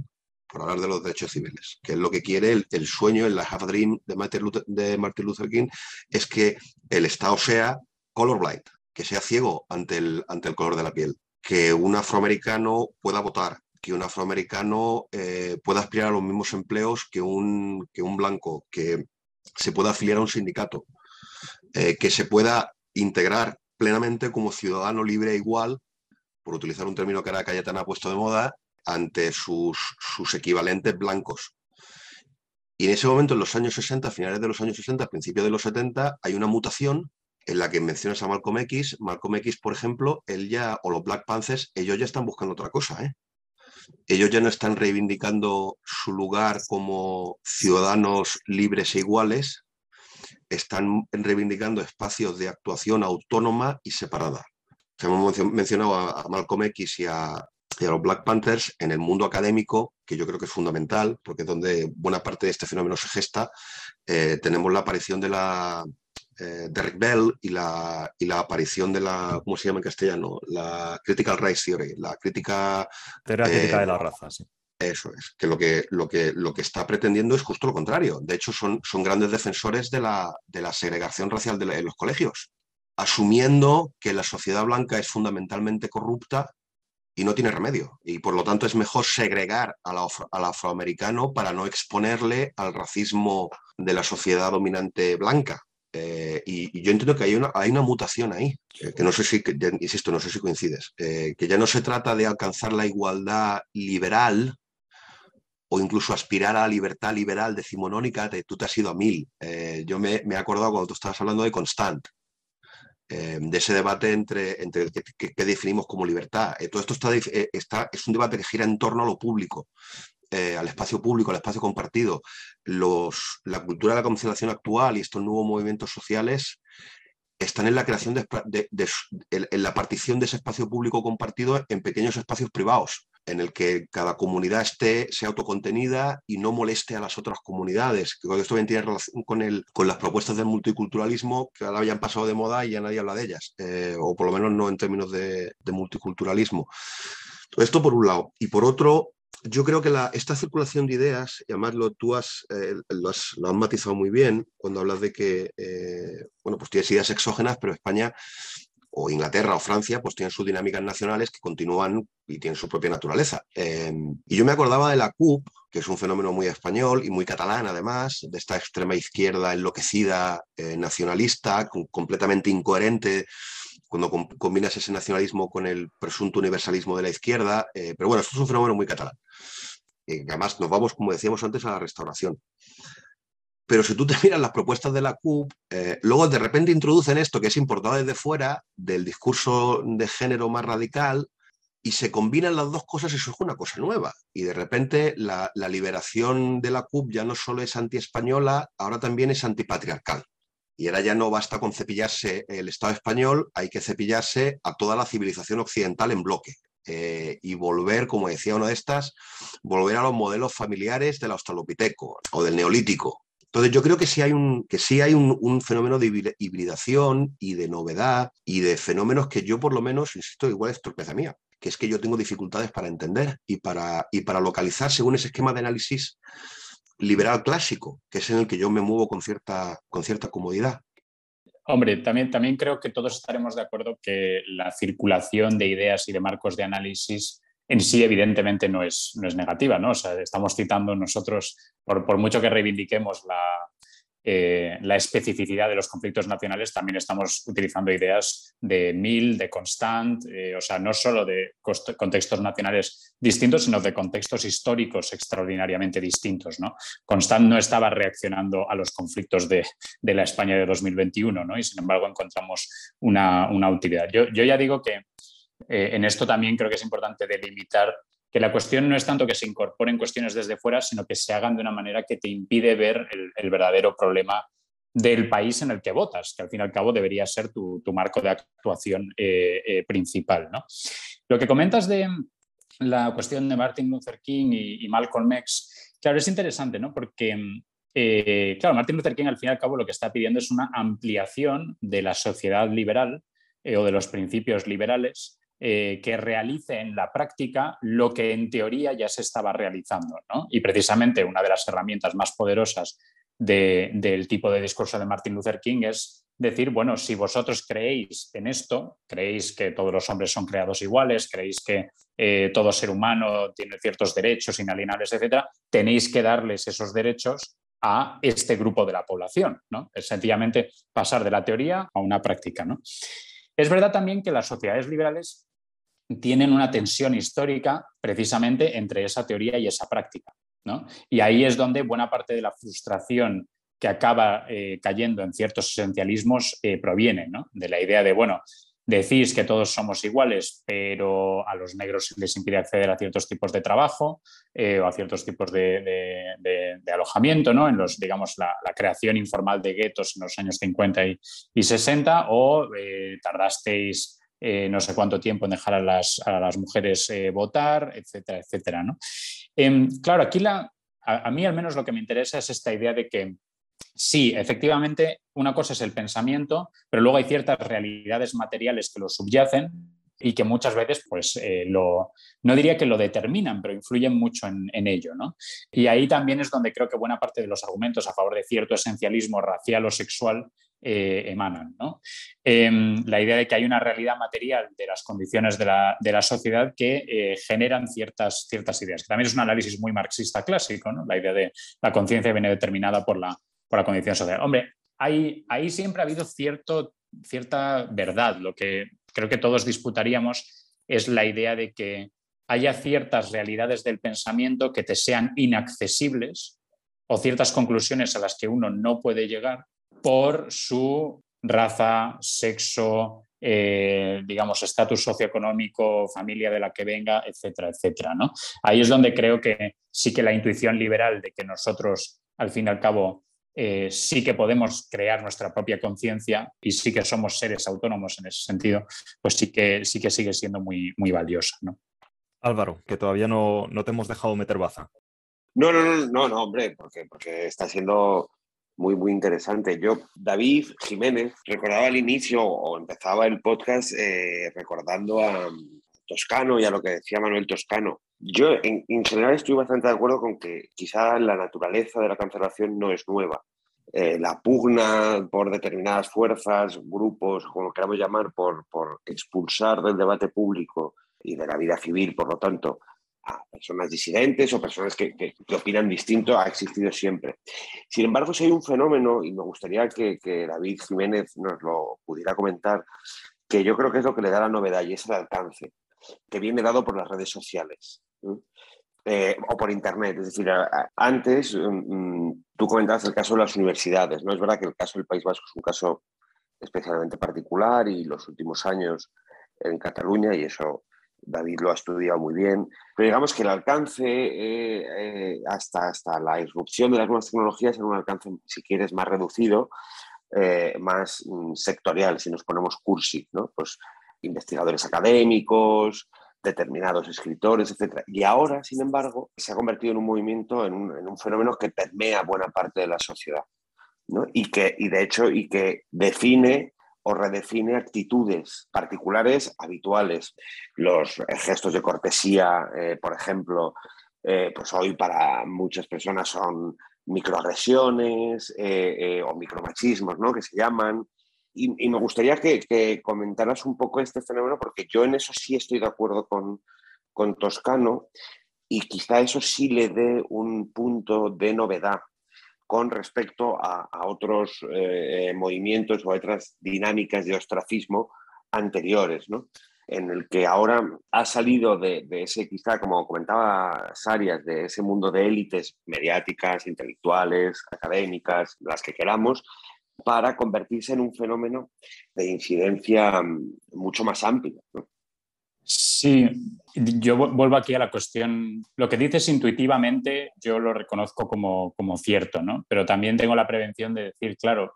por hablar de los derechos civiles, que es lo que quiere el, sueño, en la Half Dream de Martin, Luther, de Martin Luther King, es que el Estado sea colorblind, que sea ciego ante el, ante el color de la piel, que un afroamericano pueda votar, que un afroamericano eh, pueda aspirar a los mismos empleos que un, que un blanco, que se pueda afiliar a un sindicato, eh, que se pueda integrar plenamente como ciudadano libre e igual, por utilizar un término que ahora Cayetana ha puesto de moda, ante sus, sus equivalentes blancos. Y en ese momento, en los años 60, finales de los años 60, principios de los 70, hay una mutación en la que mencionas a Malcolm X. Malcolm X, por ejemplo, él ya, o los Black Panthers, ellos ya están buscando otra cosa. ¿eh? ellos ya no están reivindicando su lugar como ciudadanos libres e iguales, están reivindicando espacios de actuación autónoma y separada. Hemos mencionado a Malcolm X y a, los Black Panthers en el mundo académico, que yo creo que es fundamental, porque es donde buena parte de este fenómeno se gesta. Eh, tenemos la aparición de la, eh, Derek Bell y la, y la aparición de la, ¿cómo se llama en castellano? La Critical Race Theory, la crítica... Teoría crítica de la eh, raza, sí. Eso es, que lo que, lo que, lo que está pretendiendo es justo lo contrario. De hecho, son, son grandes defensores de la, de la segregación racial de en los colegios, asumiendo que la sociedad blanca es fundamentalmente corrupta y no tiene remedio. Y por lo tanto es mejor segregar al, afroamericano para no exponerle al racismo de la sociedad dominante blanca. Eh, y, yo entiendo que hay una, hay una mutación ahí, eh, que no sé si, insisto, no sé si coincides, eh, que ya no se trata de alcanzar la igualdad liberal o incluso aspirar a la libertad liberal decimonónica de tú te has ido a mil. yo me, me, he acordado cuando tú estabas hablando de Constant, de ese debate entre, entre qué, definimos como libertad. todo esto está, está, es un debate que gira en torno a lo público. Eh, al espacio público, al espacio compartido. La cultura de la conciliación actual y estos nuevos movimientos sociales están en la creación de, la partición de ese espacio público compartido en pequeños espacios privados, en el que cada comunidad esté, sea autocontenida y no moleste a las otras comunidades. Que esto bien tiene relación con, el, con las propuestas del multiculturalismo que ahora ya han pasado de moda y ya nadie habla de ellas, eh, o por lo menos no en términos de multiculturalismo. Esto por un lado. Y por otro, yo creo que esta circulación de ideas, y además lo, tú has, eh, lo, has, matizado muy bien cuando hablas de que, eh, bueno, pues tienes ideas exógenas, pero España o Inglaterra o Francia, pues tienen sus dinámicas nacionales que continúan y tienen su propia naturaleza. Em, y yo me acordaba de la CUP, que es un fenómeno muy español y muy catalán además, de esta extrema izquierda enloquecida, eh, nacionalista, completamente incoherente cuando combinas ese nacionalismo con el presunto universalismo de la izquierda. Eh, pero bueno, esto es un fenómeno muy catalán. Eh, además, nos vamos, como decíamos antes, a la restauración. Pero si tú te *laughs* miras las propuestas de la CUP, eh, luego de repente introducen esto que es importado desde fuera, del discurso de género más radical, y se combinan las dos cosas y es una cosa nueva. Y de repente la, la liberación de la CUP ya no solo es anti-española, ahora también es antipatriarcal. Y ahora ya no basta con cepillarse el Estado español, hay que cepillarse a toda la civilización occidental en bloque. Eh, y volver, como decía una de estas, volver a los modelos familiares del australopiteco o del neolítico. Entonces yo creo que sí hay un, que sí hay un, fenómeno de hibridación y de novedad y de fenómenos que yo por lo menos, insisto, igual es torpeza mía, que es que yo tengo dificultades para entender y para, y para localizar según ese esquema de análisis liberal clásico, que es en el que yo me muevo con cierta, con cierta comodidad. Hombre, también, también creo que todos estaremos de acuerdo que la circulación de ideas y de marcos de análisis en sí evidentemente no es, no es negativa, ¿no? O sea, estamos citando nosotros, por, por mucho que reivindiquemos la, eh, la especificidad de los conflictos nacionales, también estamos utilizando ideas de Mill, de Constant, eh, o sea, no solo de contextos nacionales distintos, sino de contextos históricos extraordinariamente distintos. ¿no? Constant no estaba reaccionando a los conflictos de, la España de 2021 ¿no? y, sin embargo, encontramos una, utilidad. Yo, ya digo que eh, en esto también creo que es importante delimitar que la cuestión no es tanto que se incorporen cuestiones desde fuera, sino que se hagan de una manera que te impide ver el, verdadero problema del país en el que votas, que al fin y al cabo debería ser tu, marco de actuación eh, eh, principal. Lo que comentas de la cuestión de Martin Luther King y, Malcolm X, claro, es interesante, ¿no? porque eh, claro, Martin Luther King al fin y al cabo lo que está pidiendo es una ampliación de la sociedad liberal o de los principios liberales eh, que realice en la práctica lo que en teoría ya se estaba realizando. Y precisamente una de las herramientas más poderosas del tipo de discurso de Martin Luther King es decir, bueno, si vosotros creéis en esto, creéis que todos los hombres son creados iguales, creéis que eh, todo ser humano tiene ciertos derechos inalienables, etcétera, tenéis que darles esos derechos a este grupo de la población. ¿no? Es sencillamente pasar de la teoría a una práctica. ¿no? Es verdad también que las sociedades liberales tienen una tensión histórica precisamente entre esa teoría y esa práctica. Y ahí es donde buena parte de la frustración que acaba eh, cayendo en ciertos esencialismos eh, proviene de la idea de, bueno, decís que todos somos iguales, pero a los negros les impide acceder a ciertos tipos de trabajo eh, o a ciertos tipos de, alojamiento, ¿no? En los, digamos, la, creación informal de guetos en los años 50 y, y 60, o tardasteis eh, no sé cuánto tiempo en dejar a las, mujeres eh, votar, etcétera, etcétera. Em, claro, aquí la, a, mí al menos lo que me interesa es esta idea de que sí, efectivamente, una cosa es el pensamiento, pero luego hay ciertas realidades materiales que lo subyacen y que muchas veces, pues, eh, lo, no diría que lo determinan, pero influyen mucho en, ello. ¿no? Y ahí también es donde creo que buena parte de los argumentos a favor de cierto esencialismo racial o sexual eh. ¿no? Em, la idea de que hay una realidad material de las condiciones de la, sociedad que eh, generan ciertas, ciertas ideas, que también es un análisis muy marxista clásico, ¿no? la idea de la conciencia viene determinada por la, por la condición social. Hombre, ahí, ahí siempre ha habido cierto, cierta verdad, lo que creo que todos disputaríamos es la idea de que haya ciertas realidades del pensamiento que te sean inaccesibles o ciertas conclusiones a las que uno no puede llegar por su raza, sexo, eh, digamos, estatus socioeconómico, familia de la que venga, etcétera, etcétera. ¿no? Ahí es donde creo que sí que la intuición liberal de que nosotros, al fin y al cabo, eh, sí que podemos crear nuestra propia conciencia y sí que somos seres autónomos en ese sentido, pues sí que, sí que sigue siendo muy, muy valiosa. ¿no? Álvaro, que todavía no, te hemos dejado meter baza. No, no, no, no, no, hombre, porque, porque está siendo muy, muy interesante. Yo, David Jiménez, recordaba al inicio o empezaba el podcast eh, recordando a Toscano y a lo que decía Manuel Toscano. Yo, en, general, estoy bastante de acuerdo con que quizá la naturaleza de la cancelación no es nueva. Eh, la pugna por determinadas fuerzas, grupos, como queramos llamar, por, por expulsar del debate público y de la vida civil, por lo tanto, a personas disidentes o personas que, opinan distinto ha existido siempre. Sin embargo, si hay un fenómeno, y me gustaría que, que, David Jiménez nos lo pudiera comentar, que yo creo que es lo que le da la novedad y es el alcance, que viene dado por las redes sociales. Eh, o por Internet. Es decir, antes mm, mm, tú comentabas el caso de las universidades. ¿no? Es verdad que el caso del País Vasco es un caso especialmente particular y los últimos años en Cataluña, y eso David lo ha estudiado muy bien, pero digamos que el alcance eh, eh, hasta, hasta la irrupción de las nuevas tecnologías en un alcance, si quieres, más reducido, eh, más mm, sectorial, si nos ponemos cursi, ¿no? Pues investigadores académicos, determinados escritores, etc. Y ahora, sin embargo, se ha convertido en un movimiento, en un, en un fenómeno que permea buena parte de la sociedad. ¿no? Y, que, y de hecho, y que define o redefine actitudes particulares habituales. Los gestos de cortesía, eh, por ejemplo, eh, pues hoy para muchas personas son microagresiones eh, o micromachismos, ¿no? Que se llaman. Y, me gustaría que, comentaras un poco este fenómeno, porque yo en eso sí estoy de acuerdo con, con Toscano y quizá eso sí le dé un punto de novedad con respecto a, otros eh, movimientos o otras dinámicas de ostracismo anteriores, ¿no? en el que ahora ha salido de, ese, quizá, como comentaba Sarias, de ese mundo de élites mediáticas, intelectuales, académicas, las que queramos, para convertirse en un fenómeno de incidencia mm, mucho más amplia. ¿no? Sí, yo vuelvo aquí a la cuestión. Lo que dices intuitivamente, yo lo reconozco como, cierto, ¿no? Pero también tengo la prevención de decir, claro,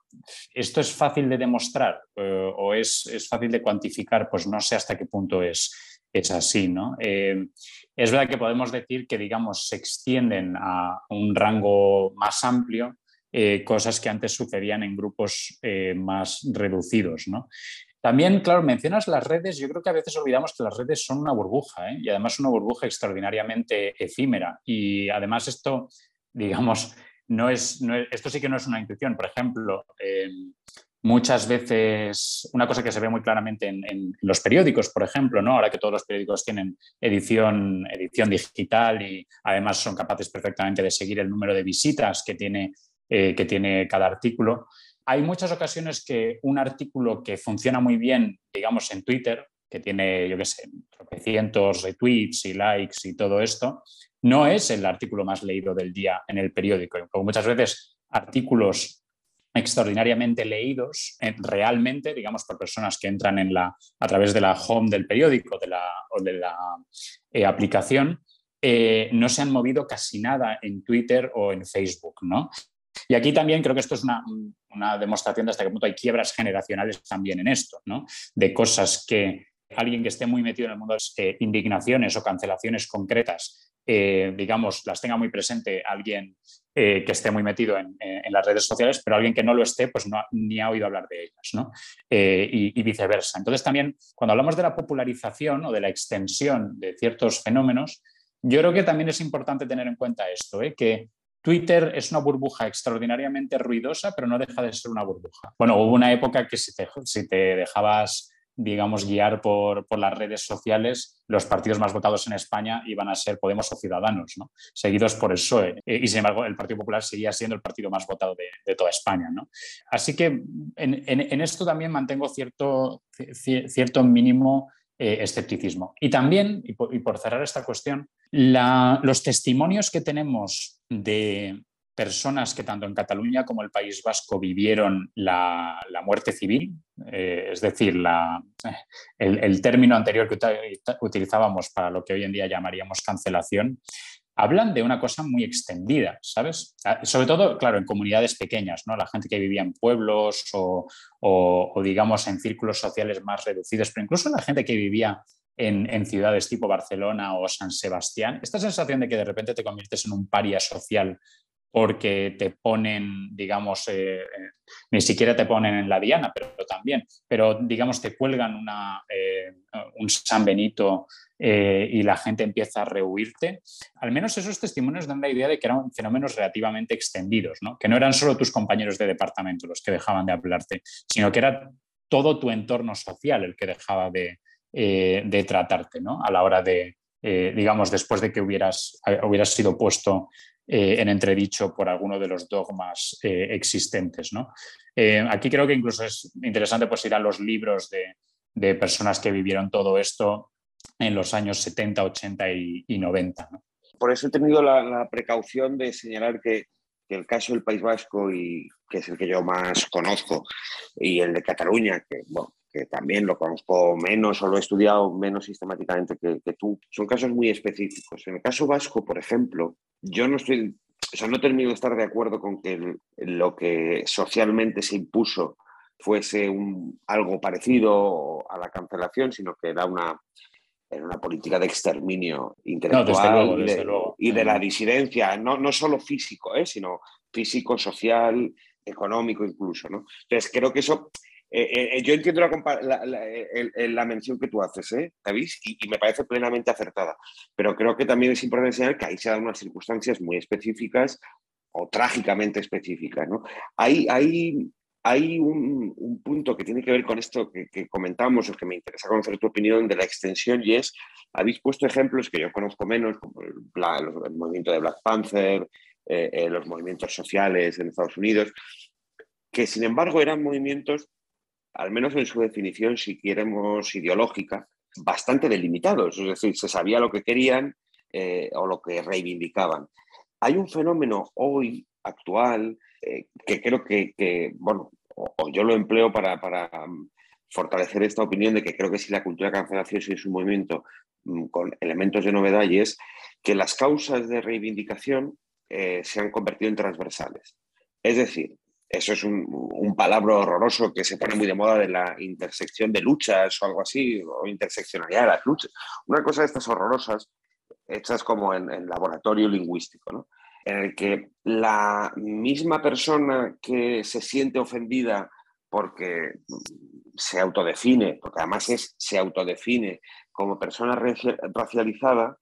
esto es fácil de demostrar eh, o es, fácil de cuantificar, pues no sé hasta qué punto es, es así, ¿no? Eh, es verdad que podemos decir que, digamos, se extienden a un rango más amplio eh, cosas que antes sucedían en grupos más reducidos. ¿no? También, claro, mencionas las redes, yo creo que a veces olvidamos que las redes son una burbuja, ¿eh? y además una burbuja extraordinariamente efímera. Y además esto, *laughs* digamos, no es, esto sí que no es una intuición. Por ejemplo, eh, muchas veces, una cosa que se ve muy claramente en, los periódicos, por ejemplo, ¿no? ahora que todos los periódicos tienen edición, edición digital y además son capaces perfectamente de seguir el número de visitas que tiene, eh, que tiene cada artículo, hay muchas ocasiones que un artículo que funciona muy bien, digamos, en Twitter, que tiene, yo qué sé, cientos retweets y likes y todo esto, no es el artículo más leído del día en el periódico. muchas veces artículos extraordinariamente leídos eh, realmente, digamos, por personas que entran en la, a través de la home del periódico o de la eh, aplicación, eh, no se han movido casi nada en Twitter o en Facebook, ¿no? Y aquí también creo que esto es una, demostración de hasta qué punto hay quiebras generacionales también en esto, ¿no? de cosas que alguien que esté muy metido en el mundo de eh, indignaciones o cancelaciones concretas, eh, digamos, las tenga muy presente alguien eh, que esté muy metido en, las redes sociales, pero alguien que no lo esté, pues no, ni ha oído hablar de ellas, ¿no? Eh, y, viceversa. Entonces también, cuando hablamos de la popularización o de la extensión de ciertos fenómenos, yo creo que también es importante tener en cuenta esto, que Twitter es una burbuja extraordinariamente ruidosa, pero no deja de ser una burbuja. Bueno, hubo una época que si te dejabas digamos, guiar por, las redes sociales, los partidos más votados en España iban a ser Podemos o Ciudadanos, ¿no? seguidos por el PSOE. Y sin embargo, el Partido Popular seguía siendo el partido más votado de, toda España. Así que en, esto también mantengo cierto, cierto mínimo eh, escepticismo. Y también, y por, cerrar esta cuestión, los testimonios que tenemos de, personas que tanto en Cataluña como el País Vasco vivieron la, muerte civil, eh, es decir, el, término anterior que utilizábamos para lo que hoy en día llamaríamos cancelación, hablan de una cosa muy extendida, ¿sabes? Ah, sobre todo, claro, en comunidades pequeñas, ¿no? La gente que vivía en pueblos o, o digamos, en círculos sociales más reducidos, pero incluso la gente que vivía en, en, ciudades tipo Barcelona o San Sebastián, esta sensación de que de repente te conviertes en un paria social porque te ponen, digamos, eh, eh, ni siquiera te ponen en la diana, pero también, pero digamos, te cuelgan eh, un San Benito y la gente empieza a rehuirte. Al menos esos testimonios dan la idea de que eran fenómenos relativamente extendidos, ¿no? que no eran solo tus compañeros de departamento los que dejaban de hablarte, sino que era todo tu entorno social el que dejaba de, de tratarte ¿no? a la hora de, digamos, después de que hubieras, hubieras sido puesto eh, en entredicho por alguno de los dogmas eh, existentes. ¿no? Eh, aquí creo que incluso es interesante pues, ir a los libros de, personas que vivieron todo esto en los años 70, 80 y, 90. Por eso he tenido la, precaución de señalar que, el caso del País Vasco, y, que es el que yo más conozco, y el de Cataluña, que, que también lo conozco menos o lo he estudiado menos sistemáticamente que, que, tú, son casos muy específicos. En el caso vasco, por ejemplo, yo no estoy, o sea, no termino de estar de acuerdo con que lo que socialmente se impuso fuese un, algo parecido a la cancelación, sino que era una, una política de exterminio intelectual y, de, la disidencia, no, no solo físico, ¿eh? sino físico, social, económico incluso. ¿no? Entonces, creo que eso eh, eh, eh, yo entiendo la, mención que tú haces, ¿eh, David? Y, me parece plenamente acertada. Pero creo que también es importante enseñar que ahí se dan unas circunstancias muy específicas o trágicamente específicas. ¿no? Hay, hay, hay un, punto que tiene que ver con esto que, comentamos o que me interesa conocer tu opinión de la extensión y es, habéis puesto ejemplos que yo conozco menos, como el, el movimiento de Black Panther, los movimientos sociales en Estados Unidos, que sin embargo eran movimientos al menos en su definición, si queremos ideológica, bastante delimitados, es decir, se sabía lo que querían eh, o lo que reivindicaban. Hay un fenómeno hoy actual eh, que creo que, bueno, o, yo lo empleo para, um, fortalecer esta opinión de que creo que si la cultura cancelación es un movimiento mm, con elementos de novedad y es que las causas de reivindicación eh, se han convertido en transversales. Es decir, eso es un, palabra horroroso que se pone muy de moda de la intersección de luchas o algo así, o interseccionalidad de las luchas. Una cosa de estas horrorosas, hechas como en, laboratorio lingüístico, ¿no? en el que la misma persona que se siente ofendida porque se autodefine, porque además es, se autodefine como persona racializada,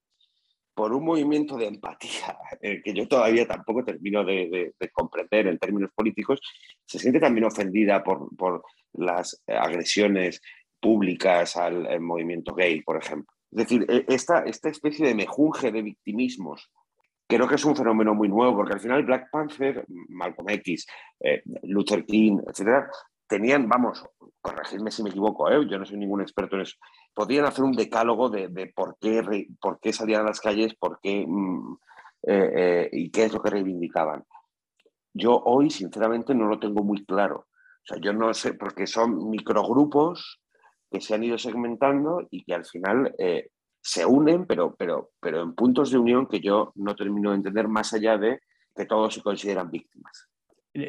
por un movimiento de empatía *laughs* eh, que yo todavía tampoco termino de, comprender en términos políticos, se siente también ofendida por, las agresiones públicas al, movimiento gay, por ejemplo. Es decir, e, esta, esta especie de mejunje de victimismos creo que es un fenómeno muy nuevo, porque al final Black Panther, Malcolm X, eh, Luther King, etcétera, tenían, vamos, corregidme si me equivoco, ¿eh? yo no soy ningún experto en eso, podían hacer un decálogo de, por, qué, por qué salían a las calles, por qué mm, eh, eh, y qué es lo que reivindicaban. Yo hoy, sinceramente, no lo tengo muy claro. O sea, yo no sé, porque son microgrupos que se han ido segmentando y que al final eh, se unen, pero, pero, pero en puntos de unión que yo no termino de entender más allá de que todos se consideran víctimas.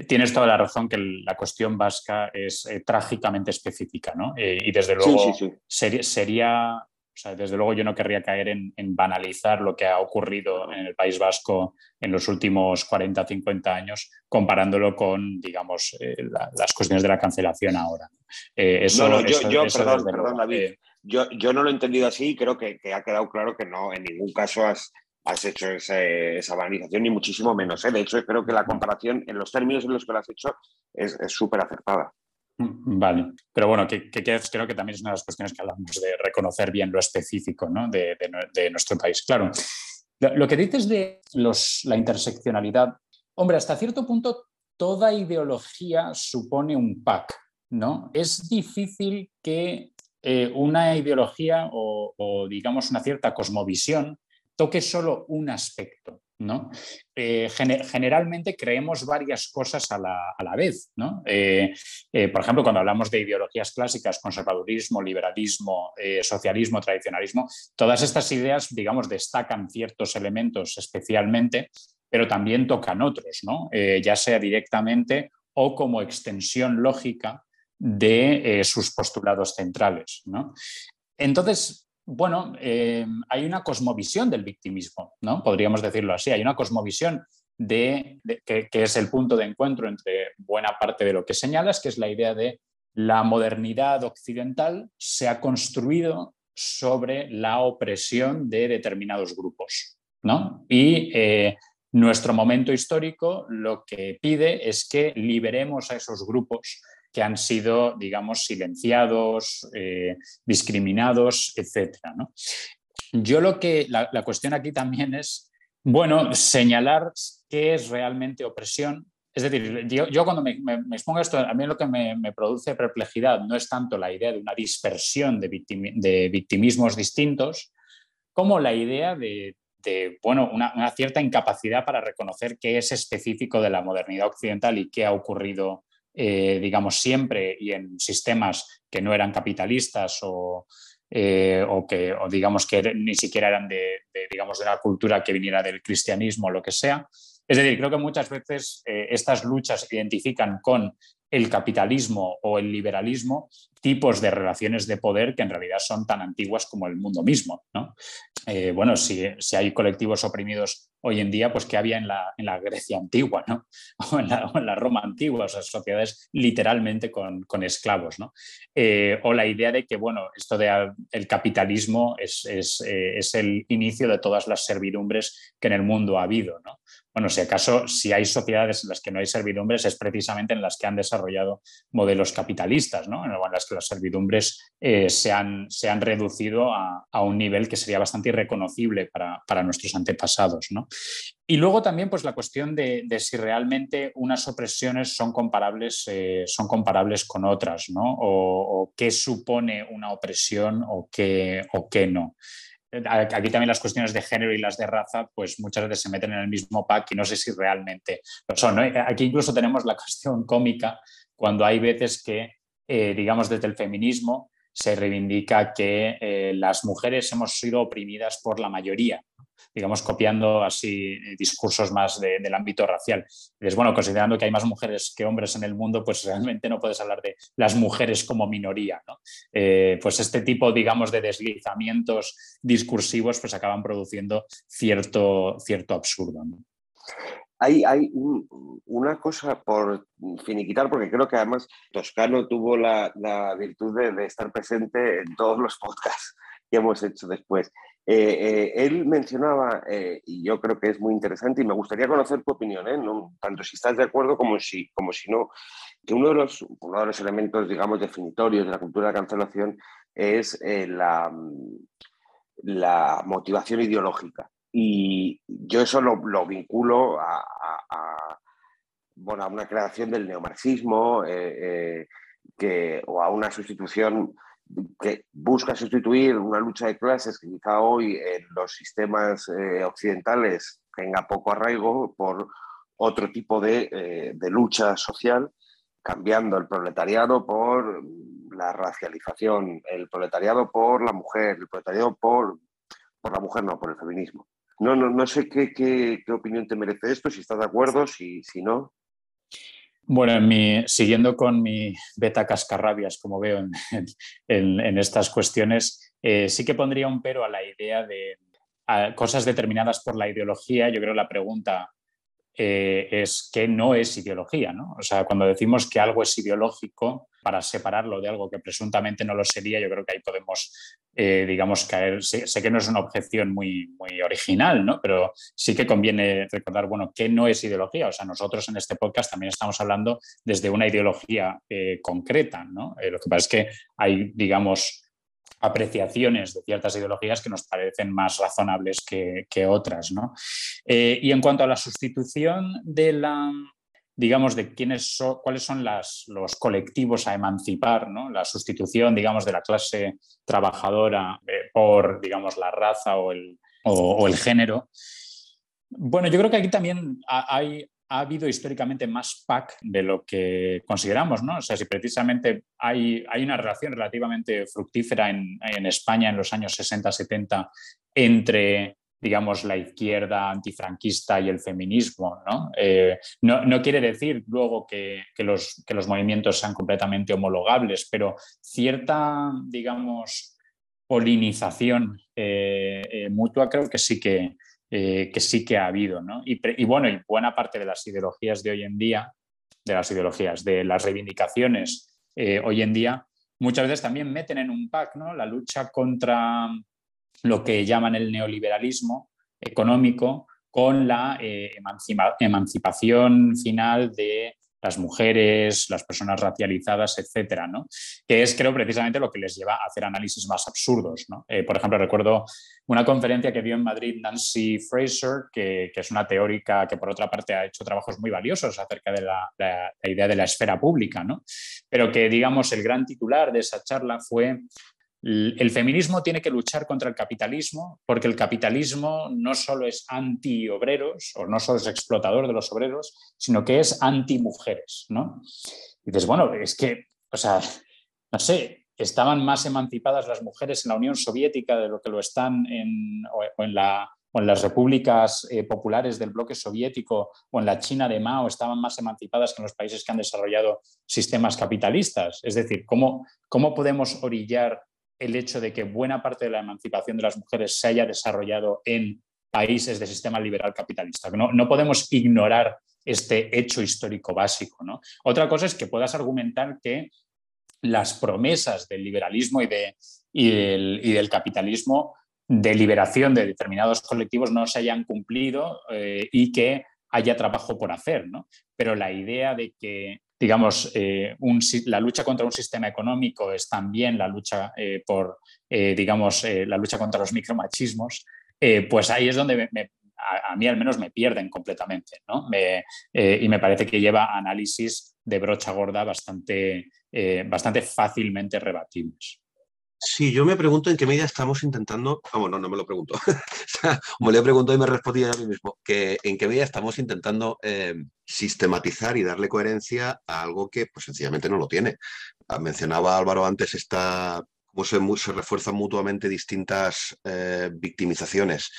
Tienes toda la razón que la cuestión vasca es eh, trágicamente específica, ¿no? Eh, y desde luego Sería, O sea, desde luego yo no querría caer en, banalizar lo que ha ocurrido en el País Vasco en los últimos 40 50 años, comparándolo con, digamos, eh, las cuestiones de la cancelación ahora. eso, no, yo, yo perdón, David. Yo, yo, no lo he entendido así y creo que, ha quedado claro que no, en ningún caso has, has hecho esa banalización, ni muchísimo menos. De hecho, creo que la comparación en los términos en los que lo has hecho es súper acertada. Vale, pero bueno, que, creo que también es una de las cuestiones que hablamos de reconocer bien lo específico de, nuestro país. Claro, lo que dices de la interseccionalidad, hombre, hasta cierto punto toda ideología supone un pack, ¿no? Es difícil que eh, una ideología o, digamos, una cierta cosmovisión toque solo un aspecto. ¿no? Eh, generalmente creemos varias cosas a la, vez. Eh, eh, por ejemplo, cuando hablamos de ideologías clásicas, conservadurismo, liberalismo, socialismo, tradicionalismo, todas estas ideas, digamos, destacan ciertos elementos especialmente, pero también tocan otros, ¿no? ya sea directamente o como extensión lógica de sus postulados centrales. Entonces, bueno, eh, hay una cosmovisión del victimismo, ¿no? Podríamos decirlo así. Hay una cosmovisión de, que, es el punto de encuentro entre buena parte de lo que señalas, que es la idea de la modernidad occidental se ha construido sobre la opresión de determinados grupos, ¿no? Y eh, nuestro momento histórico lo que pide es que liberemos a esos grupos que han sido, digamos, silenciados, eh, discriminados, etc. Yo lo que, la, cuestión aquí también es, bueno, señalar qué es realmente opresión. Es decir, yo, cuando me, expongo esto, a mí lo que me, produce perplejidad no es tanto la idea de una dispersión de, de victimismos distintos, como la idea de, bueno, una, cierta incapacidad para reconocer qué es específico de la modernidad occidental y qué ha ocurrido eh, digamos, siempre y en sistemas que no eran capitalistas o, eh, que, digamos que ni siquiera eran de, digamos, de una cultura que viniera del cristianismo o lo que sea. Es decir, creo que muchas veces eh, estas luchas identifican con el capitalismo o el liberalismo tipos de relaciones de poder que en realidad son tan antiguas como el mundo mismo. bueno, si, si, hay colectivos oprimidos hoy en día, pues que había en la, en la Grecia antigua, ¿no? *laughs* O en la, Roma antigua, o sea, sociedades literalmente con, con esclavos, ¿no? Eh, o la idea de que, bueno, esto del el capitalismo es, es, eh, es, el inicio de todas las servidumbres que en el mundo ha habido, ¿no? Bueno, si acaso, si hay sociedades en las que no hay servidumbres, es precisamente en las que han desarrollado modelos capitalistas, ¿no? en las que las servidumbres eh, se, han, se, han, reducido a, a, un nivel que sería bastante irreconocible para, para nuestros antepasados. ¿no? Y luego también pues, la cuestión de, de si realmente unas opresiones son comparables, eh, son comparables con otras, ¿no? o, qué supone una opresión o qué, o qué no aquí también las cuestiones de género y las de raza, pues muchas veces se meten en el mismo pack y no sé si realmente lo son. Aquí incluso tenemos la *laughs* cuestión cómica cuando hay veces que, eh, digamos, desde el feminismo se reivindica que eh, las mujeres hemos sido oprimidas por la mayoría digamos, copiando así eh, discursos más del ámbito racial. Es bueno, considerando que hay más mujeres que hombres en el mundo, pues realmente no puedes hablar de las mujeres como minoría. ¿no? Eh, pues este tipo, digamos, de deslizamientos discursivos, pues acaban produciendo cierto, cierto absurdo. Hay, hay una cosa por finiquitar, porque creo que además Toscano tuvo la, la virtud de, de, estar presente en todos los podcasts que hemos hecho después. Eh, eh, él mencionaba, eh, y yo creo que es muy interesante, y me gustaría conocer tu opinión, tanto si estás de acuerdo como si, como si no, que uno de, los, uno de los elementos, digamos, definitorios de la cultura de la cancelación es la, la, motivación ideológica. Y yo eso lo, lo vinculo a, a, bueno, a una creación del neomarxismo que, o a una sustitución que busca sustituir una lucha de clases que quizá hoy en los sistemas eh, occidentales tenga poco arraigo por otro tipo de, eh, de, lucha social, cambiando el proletariado por la racialización, el proletariado por la mujer, el proletariado por, por la mujer, no, por el feminismo. No, no, no sé qué, qué, qué opinión te merece esto, si estás de acuerdo, si, si no. Bueno, mi, siguiendo con mi beta cascarrabias, como veo en, estas cuestiones, Eh, sí que pondría un pero a la idea de cosas determinadas por la ideología. Yo creo que la pregunta eh, es que no es ideología, ¿no? O sea, cuando decimos que algo es ideológico, para separarlo de algo que presuntamente no lo sería, yo creo que ahí podemos, eh, digamos, caer. Sé, que no es una objeción muy, muy original, ¿no? Pero sí que conviene recordar, bueno, que no es ideología. O sea, nosotros en este podcast también estamos hablando desde una ideología eh, concreta, ¿no? lo que pasa es que hay, digamos, apreciaciones de ciertas ideologías que nos parecen más razonables que, otras. ¿no? Eh, y en cuanto a la sustitución de la, digamos, de quiénes son, cuáles son los colectivos a emancipar, ¿no? la sustitución, digamos, de la clase trabajadora eh, por, digamos, la raza o el, o el género. Bueno, yo creo que aquí también hay, ha habido históricamente más PAC de lo que consideramos, ¿no? O sea, si precisamente hay, hay una relación relativamente fructífera en, España en los años 60-70 entre digamos, la izquierda antifranquista y el feminismo. ¿no? Eh, no, quiere decir luego que, los, que los movimientos sean completamente homologables, pero cierta, digamos, polinización eh, eh, mutua creo que sí que, eh, que sí que ha habido. ¿no? Y, bueno, y buena parte de las ideologías de hoy en día, de las ideologías, de las reivindicaciones eh, hoy en día, muchas veces también meten en un pack ¿no? la lucha contra lo que llaman el neoliberalismo económico con la eh, emancipación final de las mujeres, las personas racializadas, etcétera, ¿no? Que es, creo, precisamente lo que les lleva a hacer análisis más absurdos, ¿no? Eh, por ejemplo, recuerdo una conferencia que dio en Madrid Nancy Fraser, que, es una teórica que, por otra parte, ha hecho trabajos muy valiosos acerca de la, la idea de la esfera pública, ¿no? Pero que, digamos, el gran titular de esa charla fue el feminismo tiene que luchar contra el capitalismo porque el capitalismo no solo es anti-obreros o no solo es explotador de los obreros, sino que es anti-mujeres, ¿no? Y dices, bueno, es que, o sea, no sé, estaban más emancipadas las mujeres en la Unión Soviética de lo que lo están en, o, en, la, en las repúblicas eh, populares del bloque soviético o en la China de Mao estaban más emancipadas que en los países que han desarrollado sistemas capitalistas. Es decir, ¿cómo, cómo podemos orillar el hecho de que buena parte de la emancipación de las mujeres se haya desarrollado en países de sistema liberal capitalista. No, no podemos ignorar este hecho histórico básico. ¿no? Otra cosa es que puedas argumentar que las promesas del liberalismo y, de, y, del, capitalismo de liberación de determinados colectivos no se hayan cumplido eh, y que haya trabajo por hacer. ¿no? Pero la idea de que digamos, eh, la lucha contra un sistema económico es también la lucha eh, por, eh, digamos, la lucha contra los micromachismos, pues ahí es donde a, mí al menos me pierden completamente, ¿no? y me parece que lleva análisis de brocha gorda bastante, bastante fácilmente rebatibles. Sí, yo me pregunto en qué medida estamos intentando, vamos, no, no me lo pregunto, *laughs* me lo he preguntado y me respondí a mí mismo, que en qué medida estamos intentando eh, sistematizar y darle coherencia a algo que pues sencillamente no lo tiene. Ah, mencionaba Álvaro antes esta, cómo se, se refuerzan mutuamente distintas eh, victimizaciones.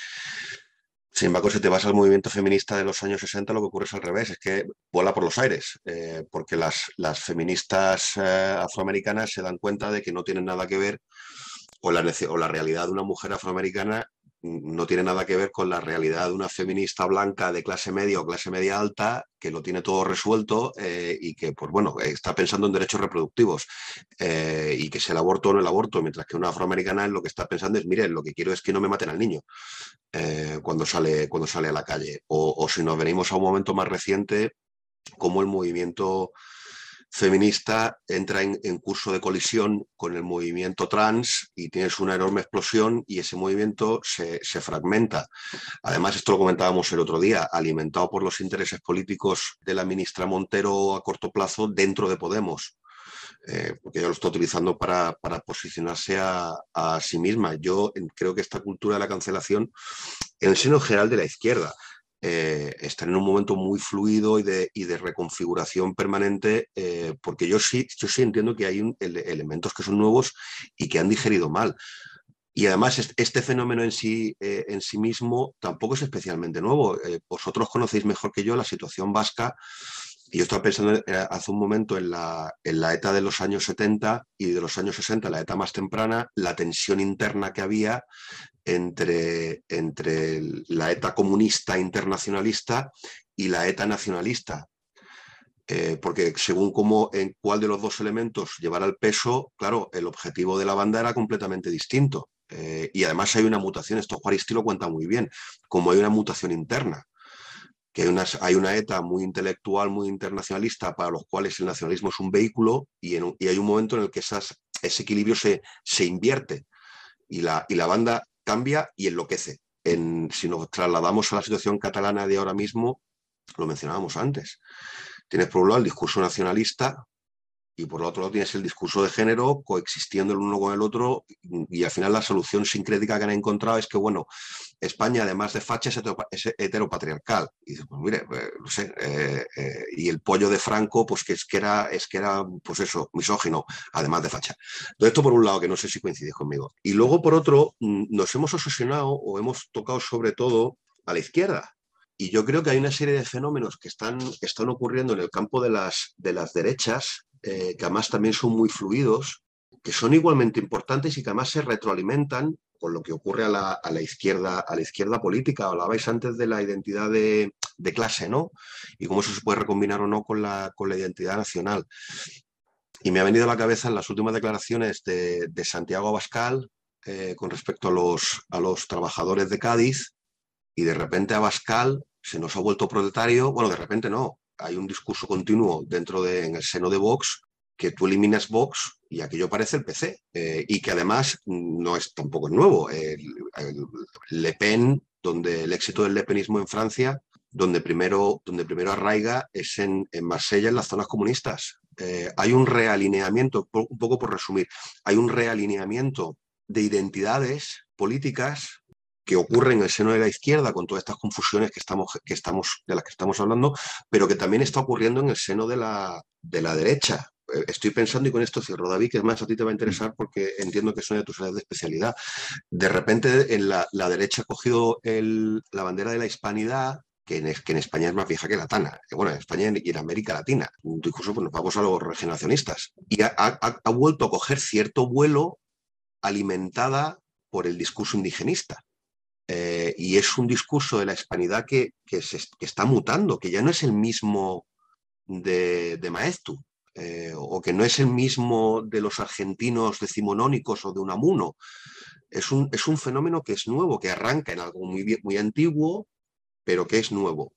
Sin embargo, si te vas al movimiento feminista de los años 60, lo que ocurre es al revés, es que vuela por los aires, eh, porque las, las feministas eh, afroamericanas se dan cuenta de que no tienen nada que ver o la, o la realidad de una mujer afroamericana no tiene nada que ver con la realidad de una feminista blanca de clase media o clase media alta que lo tiene todo resuelto eh, y que, pues bueno, está pensando en derechos reproductivos eh, y que es el aborto o no el aborto, mientras que una afroamericana lo que está pensando es, mire, lo que quiero es que no me maten al niño eh, cuando, sale, cuando sale a la calle. O, o si nos venimos a un momento más reciente, como el movimiento feminista entra en, curso de colisión con el movimiento trans y tienes una enorme explosión y ese movimiento se, fragmenta. Además, esto lo comentábamos el otro día, alimentado por los intereses políticos de la ministra Montero a corto plazo dentro de Podemos. Eh, porque ella lo está utilizando para, posicionarse a, a, sí misma. Yo creo que esta cultura de la cancelación, en el seno general de la izquierda, eh, están en un momento muy fluido y de, de reconfiguración permanente, eh, porque yo sí, yo sí entiendo que hay elementos que son nuevos y que han digerido mal. Y además este fenómeno en sí, eh, en sí mismo tampoco es especialmente nuevo. vosotros conocéis mejor que yo la situación vasca Y yo estaba pensando eh, hace un momento en la, ETA de los años 70 y de los años 60, la ETA más temprana, la tensión interna que había entre, entre la ETA comunista internacionalista y la ETA nacionalista. Eh, porque según cómo, en cuál de los dos elementos llevara el peso, claro, el objetivo de la banda era completamente distinto. Eh, y además hay una mutación, esto Juaristi lo cuenta muy bien, como hay una mutación interna, que hay una, hay una ETA muy intelectual, muy internacionalista, para los cuales el nacionalismo es un vehículo, y, hay un momento en el que ese equilibrio se, se invierte y la, y la banda cambia y enloquece. En, si nos trasladamos a la situación catalana de ahora mismo, lo mencionábamos antes. Tienes por un lado el discurso nacionalista y por otro lado tienes el discurso de género coexistiendo el uno con el otro y al final la solución sincrética que han encontrado es que, bueno, España además de facha es heteropatriarcal. Y pues mire, eh, no sé, eh, eh, y el pollo de Franco, pues que es que era, es que era, pues eso, misógino, además de facha. Entonces esto por un lado, que no sé si coincide conmigo. Y luego por otro, mm, nos hemos obsesionado o hemos tocado sobre todo a la izquierda. Y yo creo que hay una serie de fenómenos que están, están ocurriendo en el campo de las, de las derechas, eh, que además también son muy fluidos, que son igualmente importantes y que además se retroalimentan con lo que ocurre a la, a la izquierda, a la izquierda política. Hablabais antes de la identidad de, de, clase, ¿no? Y cómo eso se puede recombinar o no con la, con la identidad nacional. Y me ha venido a la cabeza en las últimas declaraciones de, de Santiago Abascal eh, con respecto a los, a los trabajadores de Cádiz, y de repente Abascal se nos ha vuelto proletario, bueno, de repente no, hay un discurso continuo dentro de, en el seno de Vox, que tú eliminas Vox y aquello parece el PC, eh, y que además no es tampoco nuevo. Le Pen, donde el éxito del lepenismo en Francia, donde primero, donde primero arraiga es en, en Marsella, en las zonas comunistas. Eh, hay un realineamiento, un poco por resumir, hay un realineamiento de identidades políticas que ocurre en el seno de la izquierda con todas estas confusiones que estamos, de las que estamos hablando, pero que también está ocurriendo en el seno de la, de la derecha. Eh, estoy pensando, y con esto cierro, David, que más a ti te va a interesar porque entiendo que son de tus áreas de especialidad. De repente en la, derecha ha cogido la bandera de la hispanidad, que en, España es más vieja que la tana. Bueno, en España y en América Latina. Incluso pues, nos vamos a los regeneracionistas. Y ha vuelto a coger cierto vuelo alimentada por el discurso indigenista. Eh, y es un discurso de la hispanidad que, que, se, está mutando, que ya no es el mismo de, Maestu, eh, o que no es el mismo de los argentinos decimonónicos o de Unamuno. Es un, es un fenómeno que es nuevo, que arranca en algo muy, muy antiguo, pero que es nuevo.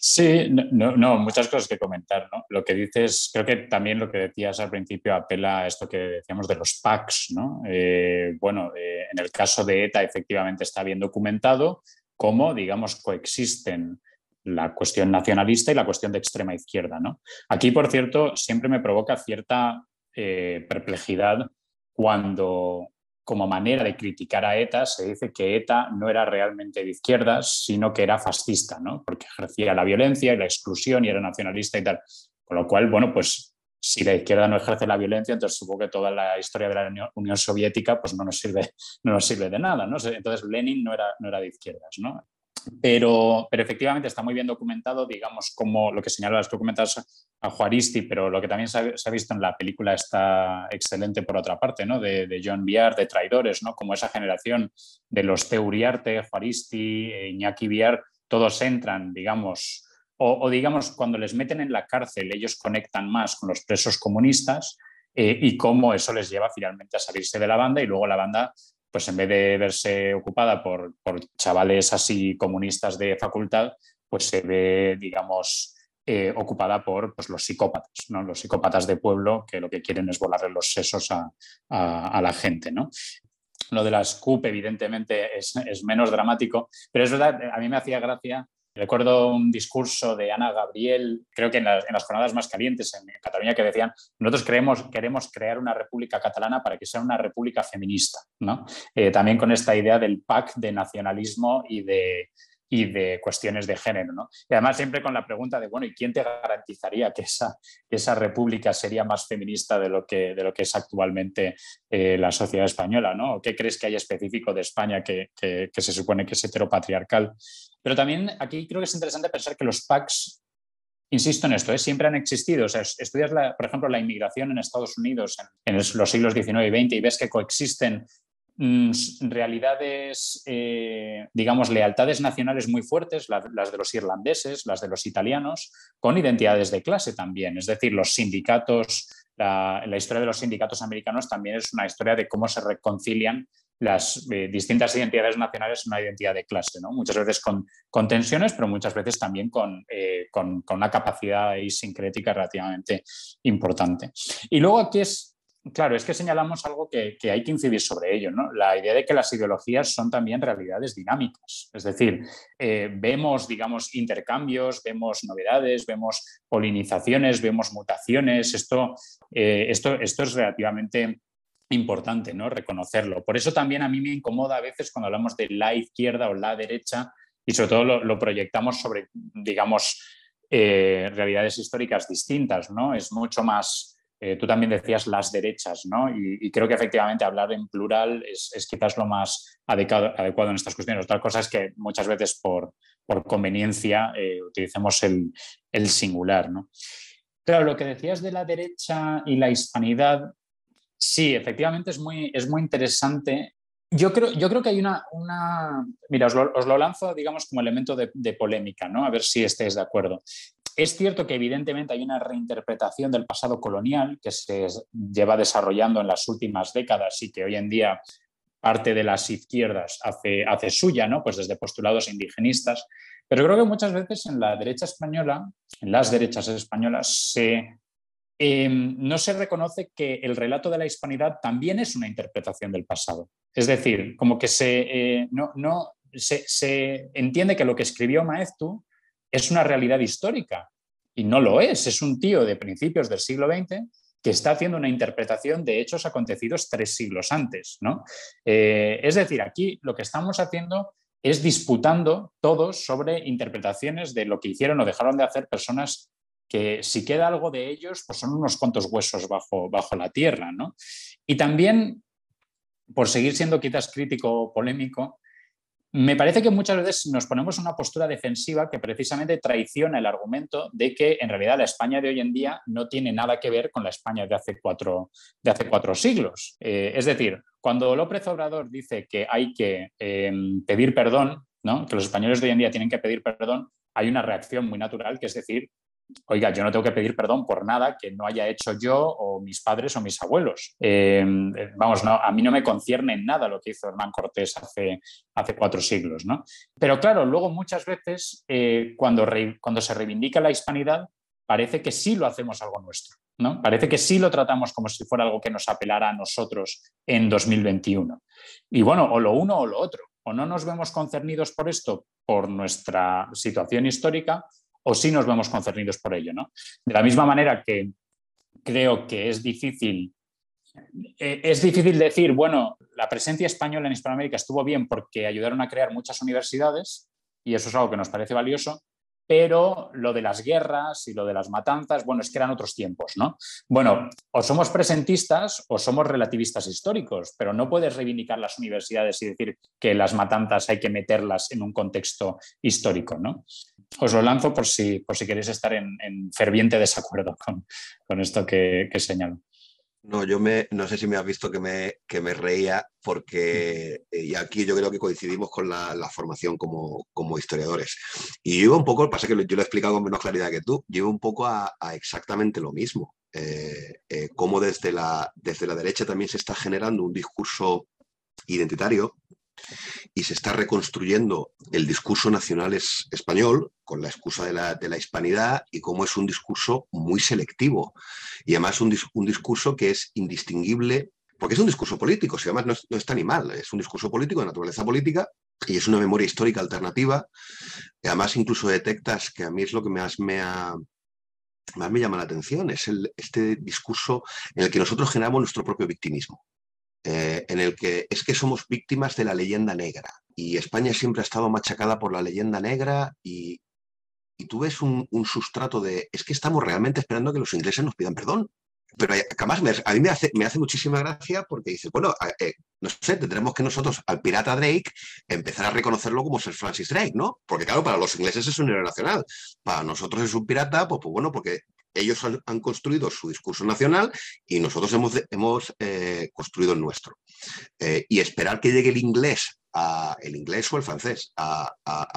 Sí, no, no, muchas cosas que comentar. ¿no? Lo que dices, creo que también lo que decías al principio apela a esto que decíamos de los packs. ¿no? Eh, bueno, eh, en el caso de ETA efectivamente está bien documentado cómo, digamos, coexisten la cuestión nacionalista y la cuestión de extrema izquierda. ¿no? Aquí, por cierto, siempre me provoca cierta eh, perplejidad cuando como manera de criticar a ETA, se dice que ETA no era realmente de izquierdas, sino que era fascista, ¿no? porque ejercía la violencia y la exclusión y era nacionalista y tal. Con lo cual, bueno, pues si la izquierda no ejerce la violencia, entonces supongo que toda la historia de la Unión Soviética pues no nos sirve, no nos sirve de nada. ¿no? Entonces Lenin no era, no era de izquierdas. ¿no? Pero, pero, efectivamente está muy bien documentado, digamos, como lo que señalan las documentas a Juaristi, pero lo que también se ha, se ha, visto en la película está excelente por otra parte, ¿no? De, de John Biar, de Traidores, ¿no? Como esa generación de los Teuriarte, Juaristi, Iñaki Biar, todos entran, digamos, o, digamos, cuando les meten en la cárcel, ellos conectan más con los presos comunistas eh, y cómo eso les lleva finalmente a salirse de la banda y luego la banda pues en vez de verse ocupada por, por chavales así comunistas de facultad, pues se ve, digamos, eh, ocupada por pues, los psicópatas, ¿no? los psicópatas de pueblo que lo que quieren es volarle los sesos a, a, a la gente. ¿no? Lo de las CUP, evidentemente, es, es, menos dramático, pero es verdad, a mí me hacía gracia Recuerdo un discurso de Ana Gabriel, creo que en las, jornadas más calientes en, en, Cataluña, que decían, nosotros creemos, queremos crear una república catalana para que sea una república feminista. ¿no? Eh, también con esta idea del pack de nacionalismo y de, y de cuestiones de género. ¿no? Y además siempre con la pregunta de, bueno, ¿y quién te garantizaría que esa, esa república sería más feminista de lo que, de lo que es actualmente eh, la sociedad española? ¿no? ¿Qué crees que hay específico de España que, que, se supone que es heteropatriarcal? Pero también aquí creo que es interesante pensar que los packs insisto en esto, ¿eh? siempre han existido. O sea, estudias, por ejemplo, la inmigración en Estados Unidos en, los siglos XIX y XX y ves que coexisten realidades, eh, digamos, lealtades nacionales muy fuertes, las de los irlandeses, las de los italianos, con identidades de clase también. Es decir, los sindicatos, la, historia de los sindicatos americanos también es una historia de cómo se reconcilian las eh, distintas identidades nacionales una identidad de clase, ¿no? muchas veces con, con tensiones, pero muchas veces también con, eh, con, una capacidad sincrética relativamente importante. Y luego aquí es, claro, es que señalamos algo que, que, hay que incidir sobre ello, ¿no? la idea de que las ideologías son también realidades dinámicas, es decir, eh, vemos, digamos, intercambios, vemos novedades, vemos polinizaciones, vemos mutaciones, esto, esto, esto es relativamente importante ¿no? reconocerlo. Por eso también a mí me incomoda a veces cuando hablamos de la izquierda o la derecha y sobre todo lo, proyectamos sobre, digamos, eh, realidades históricas distintas. ¿no? Es mucho más, eh, tú también decías las derechas, ¿no? y, creo que efectivamente hablar en plural es, quizás lo más adecuado, adecuado, en estas cuestiones. Otra cosa es que muchas veces por, por conveniencia eh, utilicemos el, singular. ¿no? Claro, lo que decías de la derecha y la hispanidad Sí, efectivamente es muy, es muy interesante. Yo creo, yo creo que hay una, una... Mira, os lo, lanzo, digamos, como elemento de, polémica, ¿no? A ver si estáis de acuerdo. Es cierto que evidentemente hay una reinterpretación del pasado colonial que se lleva desarrollando en las últimas décadas y que hoy en día parte de las izquierdas hace, suya, ¿no? Pues desde postulados indigenistas. Pero creo que muchas veces en la derecha española, en las derechas españolas, Em, no se reconoce que el relato de la hispanidad también es una interpretación del pasado. Es decir, como que se, eh, no, se, entiende que lo que escribió Maeztu es una realidad histórica y no lo es. Es un tío de principios del siglo XX que está haciendo una interpretación de hechos acontecidos tres siglos antes. ¿no? Eh, es decir, aquí lo que estamos haciendo es disputando todos sobre interpretaciones de lo que hicieron o dejaron de hacer personas que si queda algo de ellos, pues son unos cuantos huesos bajo, bajo la tierra. ¿no? Y también, por seguir siendo quizás crítico o polémico, me parece que muchas veces nos ponemos una postura defensiva que precisamente traiciona el argumento de que en realidad la España de hoy en día no tiene nada que ver con la España de hace cuatro, de hace cuatro siglos. Eh, es decir, cuando López Obrador dice que hay que em, pedir perdón, ¿no? que los españoles de hoy en día tienen que pedir perdón, hay una reacción muy natural que es decir, oiga, yo no tengo que pedir perdón por nada que no haya hecho yo o mis padres o mis abuelos. Em, vamos, a mí no me concierne en nada lo que hizo Hernán Cortés hace, hace cuatro siglos. ¿no? Pero claro, luego muchas veces eh, cuando, cuando se reivindica la hispanidad, parece que sí lo hacemos algo nuestro. ¿no? Parece que sí lo tratamos como si fuera algo que nos apelara a nosotros en 2021. Y bueno, o lo uno o lo otro. O no nos vemos concernidos por esto, por nuestra situación histórica, o si nos vemos concernidos por ello. ¿no? De la misma manera que creo que es difícil, eh, es difícil decir, bueno, la presencia española en Hispanoamérica estuvo bien porque ayudaron a crear muchas universidades y eso es algo que nos parece valioso, pero lo de las guerras y lo de las matanzas, bueno, es que eran otros tiempos, ¿no? Bueno, o somos presentistas o somos relativistas históricos, pero no puedes reivindicar las universidades y decir que las matanzas hay que meterlas en un contexto histórico, ¿no? Os lo lanzo por si, por si queréis estar en, ferviente desacuerdo con, con esto que, que señalo. No, yo me, no sé si me has visto que me, que me reía porque eh, y aquí yo creo que coincidimos con la, formación como, como, historiadores. Y yo iba un poco, pasa que yo lo he explicado con menos claridad que tú, yo iba un poco a, exactamente lo mismo. Eh, eh, cómo desde la, desde la derecha también se está generando un discurso identitario y se está reconstruyendo el discurso nacional español con la excusa de la, de la, hispanidad y cómo es un discurso muy selectivo y además un, un discurso que es indistinguible, porque es un discurso político, si además no, es, no está ni mal, es un discurso político de naturaleza política y es una memoria histórica alternativa. Y además incluso detectas que a mí es lo que más me más me llama la atención, es este discurso en el que nosotros generamos nuestro propio victimismo. Eh, en el que es que somos víctimas de la leyenda negra y España siempre ha estado machacada por la leyenda negra y, tú ves un, sustrato de es que estamos realmente esperando que los ingleses nos pidan perdón. Pero además a mí me hace, me muchísima gracia porque dice, bueno, eh, no sé, tendremos que nosotros al pirata Drake empezar a reconocerlo como ser Francis Drake, ¿no? Porque claro, para los ingleses es un héroe nacional. Para nosotros es un pirata, pues, pues bueno, porque ellos han, construido su discurso nacional y nosotros hemos, hemos eh, construido el nuestro. Eh, y esperar que llegue el inglés el inglés o el francés a,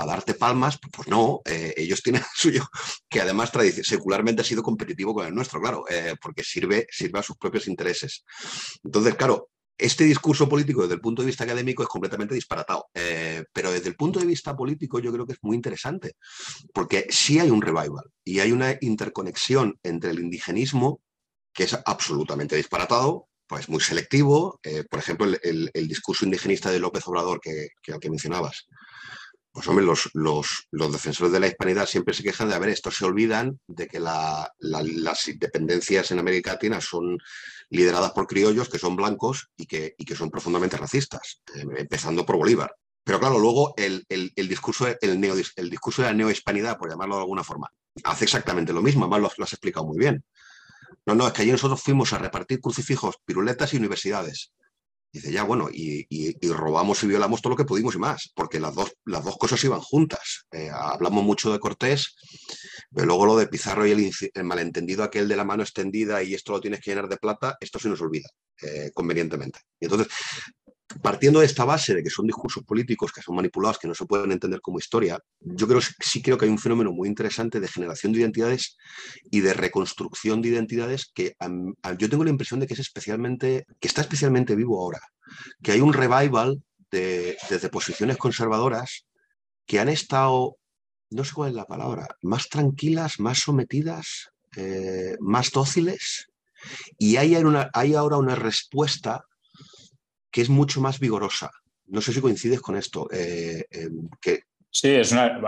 darte palmas, pues no, eh, ellos tienen el suyo, que además secularmente ha sido competitivo con el nuestro, claro, porque sirve, sirve a sus propios intereses. Entonces, claro, este discurso político desde el punto de vista académico es completamente disparatado, eh, pero desde el punto de vista político yo creo que es muy interesante, porque sí hay un revival y hay una interconexión entre el indigenismo, que es absolutamente disparatado, pues muy selectivo. Eh, por ejemplo, el, discurso indigenista de López Obrador que, que, que mencionabas. Pues hombre, los, defensores de la hispanidad siempre se quejan de, a ver, estos se olvidan de que las independencias en América Latina son lideradas por criollos que son blancos y que, son profundamente racistas, eh, empezando por Bolívar. Pero claro, luego el, discurso, neo, el discurso de la neohispanidad, por llamarlo de alguna forma, hace exactamente lo mismo, además lo has explicado muy bien. No, no, es que allí nosotros fuimos a repartir crucifijos, piruletas y universidades. Dice, ya, bueno, y, robamos y violamos todo lo que pudimos y más, porque las dos, las dos cosas iban juntas. Eh, hablamos mucho de Cortés, pero luego lo de Pizarro y el, malentendido aquel de la mano extendida y esto lo tienes que llenar de plata, esto se nos olvida eh, convenientemente. Y entonces, partiendo de esta base de que son discursos políticos que son manipulados, que no se pueden entender como historia, yo creo, sí creo que hay un fenómeno muy interesante de generación de identidades y de reconstrucción de identidades que yo tengo la impresión de que es especialmente, que está especialmente vivo ahora, que hay un revival de, desde posiciones conservadoras que han estado, no sé cuál es la palabra, más tranquilas, más sometidas, eh, más dóciles, y hay, hay ahora una respuesta que es mucho más vigorosa. No sé si coincides con esto. Eh, em, que... Sí, es una,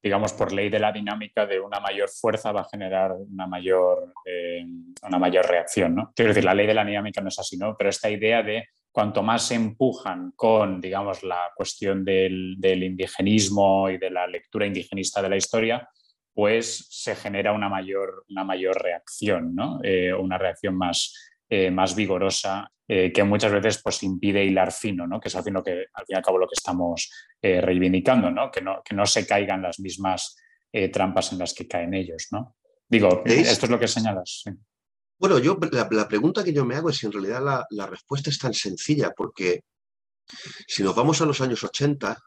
digamos, por ley de la dinámica de una mayor fuerza va a generar una mayor, em, una mayor reacción, ¿no? Quiero decir, la ley de la dinámica no es así, ¿no? Pero esta idea de cuanto más se empujan con, digamos, la cuestión del, indigenismo y de la lectura indigenista de la historia, pues se genera una mayor, una mayor reacción, ¿no? Eh, una reacción más, eh, más vigorosa eh, que muchas veces pues, impide hilar fino, ¿no? que es al fin, que, al fin y al cabo lo que estamos eh, reivindicando, ¿no? Que, ¿no? que no se caigan las mismas eh, trampas en las que caen ellos. ¿no? Digo, esto es lo que señalas. Bueno, yo la, pregunta que yo me hago es si en realidad la, la respuesta es tan sencilla, porque si nos vamos a los años 80,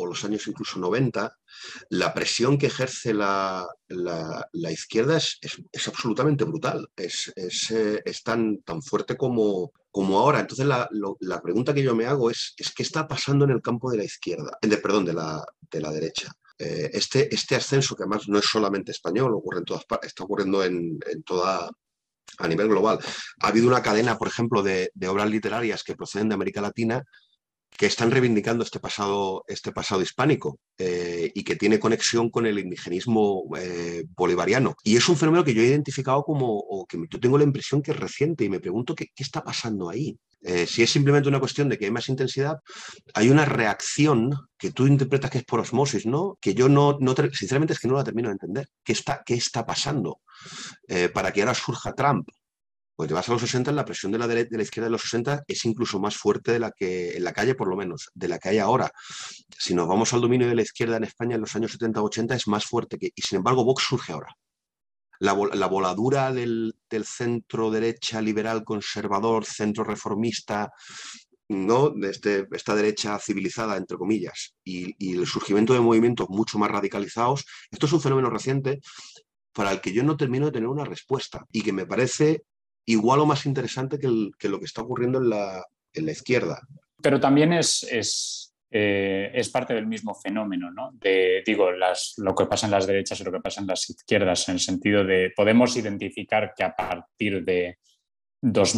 o los años incluso 90, la presión que ejerce la, izquierda es, absolutamente brutal, es, eh, tan, tan fuerte como, como ahora. Entonces la, pregunta que yo me hago es, es ¿qué está pasando en el campo de la izquierda, de, perdón, de la, de la derecha? Eh, este, este ascenso, que además no es solamente español, ocurre en todas está ocurriendo en, toda, a nivel global. Ha habido una cadena, por ejemplo, de, obras literarias que proceden de América Latina que están reivindicando este pasado, este pasado hispánico eh, y que tiene conexión con el indigenismo eh, bolivariano. Y es un fenómeno que yo he identificado como, o que yo tengo la impresión que es reciente y me pregunto qué, qué está pasando ahí. Eh, si es simplemente una cuestión de que hay más intensidad, hay una reacción que tú interpretas que es por osmosis, ¿no? Que yo no, no sinceramente es que no la termino de entender. ¿Qué está, qué está pasando para que ahora surja Trump? Pues te vas a los 60, la presión de la, izquierda de los 60 es incluso más fuerte de la que en la calle, por lo menos, de la que hay ahora. Si nos vamos al dominio de la izquierda en España en los años 70-80 es más fuerte que, y sin embargo Vox surge ahora. La, voladura del, centro derecha liberal conservador, centro reformista, ¿no? de este, esta derecha civilizada, entre comillas, y, el surgimiento de movimientos mucho más radicalizados, esto es un fenómeno reciente para el que yo no termino de tener una respuesta y que me parece igual o más interesante que, lo que está ocurriendo en la, izquierda. Pero también eh, es, parte del mismo fenómeno, ¿no? De, digo, lo que pasa en las derechas y lo que pasa en las izquierdas, en el sentido de podemos identificar que a partir de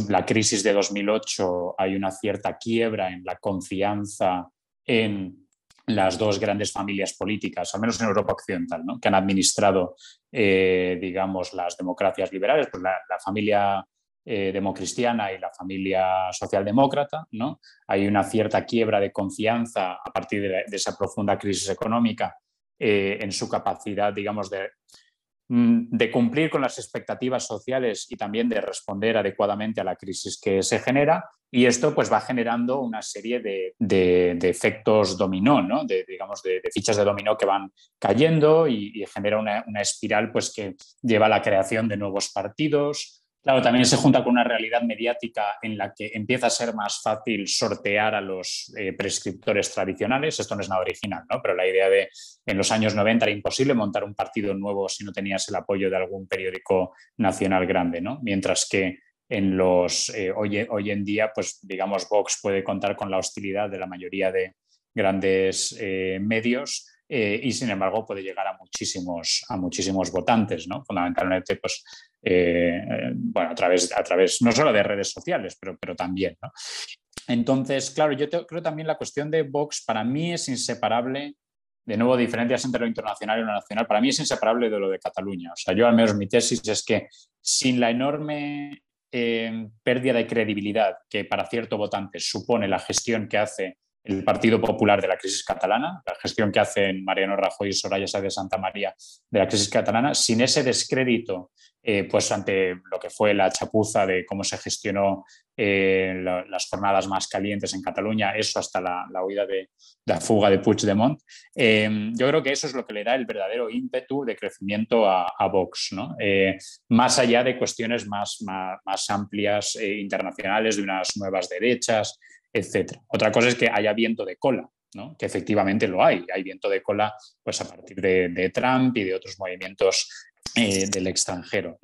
la crisis de 2008 hay una cierta quiebra en la confianza en las dos grandes familias políticas, al menos en Europa Occidental, ¿no? que han administrado, eh, digamos, las democracias liberales, pues la familia eh, democristiana y la familia socialdemócrata, ¿no? Hay una cierta quiebra de confianza a partir de, esa profunda crisis económica eh, en su capacidad, digamos, de, mm, de cumplir con las expectativas sociales y también de responder adecuadamente a la crisis que se genera. Y esto pues va generando una serie de, efectos dominó, ¿no? de, digamos, de, fichas de dominó que van cayendo y, genera una, una, espiral pues, que lleva a la creación de nuevos partidos, Claro, también se junta con una realidad mediática en la que empieza a ser más fácil sortear a los eh, prescriptores tradicionales. Esto no es nada original, ¿no? pero la idea de en los años 90 era imposible montar un partido nuevo si no tenías el apoyo de algún periódico nacional grande, ¿no? mientras que en los, eh, hoy, hoy, en día, pues digamos, Vox puede contar con la hostilidad de la mayoría de grandes eh, medios y sin embargo puede llegar a muchísimos, a muchísimos votantes, ¿no? Fundamentalmente, pues eh, bueno, a través, a través no solo de redes sociales, pero, pero también. Entonces, claro, yo creo también la cuestión de Vox para mí es inseparable, de nuevo, diferencias entre lo internacional y lo nacional, para mí es inseparable de lo de Cataluña. O sea, yo al menos mi tesis es que sin la enorme eh, pérdida de credibilidad que para cierto votante supone la gestión que hace el Partido Popular de la crisis catalana, la gestión que hacen Mariano Rajoy y Soraya Sáenz de Santa María de la crisis catalana, sin ese descrédito eh, pues ante lo que fue la chapuza de cómo se gestionó eh, las jornadas más calientes en Cataluña, eso hasta la, huida de, la fuga de Puigdemont, eh, yo creo que eso es lo que le da el verdadero ímpetu de crecimiento a, Vox, ¿no? más allá de cuestiones más, más amplias internacionales, de unas nuevas derechas, etc. Otra cosa es que haya viento de cola, ¿no? que efectivamente lo hay. Hay viento de cola pues, a partir de, Trump y de otros movimientos eh, del extranjero.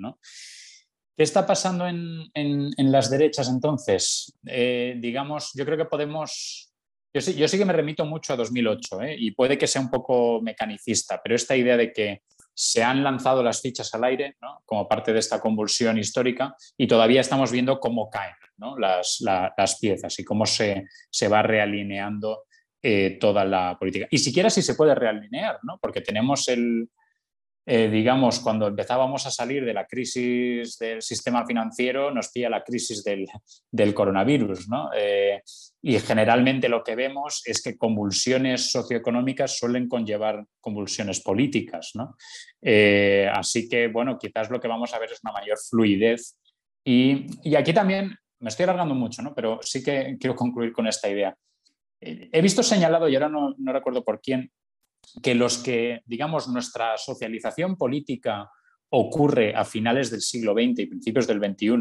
¿Qué está pasando en, las derechas entonces? Eh, digamos, yo creo que podemos... Yo sí, yo sí que me remito mucho a 2008 ¿eh? y puede que sea un poco mecanicista, pero esta idea de que se han lanzado las fichas al aire como parte de esta convulsión histórica y todavía estamos viendo cómo caen las, piezas y cómo se, va realineando eh, toda la política. Y siquiera si se puede realinear, ¿no? porque tenemos el, eh, digamos, cuando empezábamos a salir de la crisis del sistema financiero, nos pilla la crisis del, coronavirus. ¿no? Eh, y generalmente lo que vemos es que convulsiones socioeconómicas suelen conllevar convulsiones políticas. ¿no? así que, bueno, quizás lo que vamos a ver es una mayor fluidez. Y, y aquí también me estoy alargando mucho, ¿no? pero sí que quiero concluir con esta idea. Eh, he visto señalado, y ahora no, recuerdo por quién, que los que, digamos, nuestra socialización política ocurre a finales del siglo XX y principios del XXI,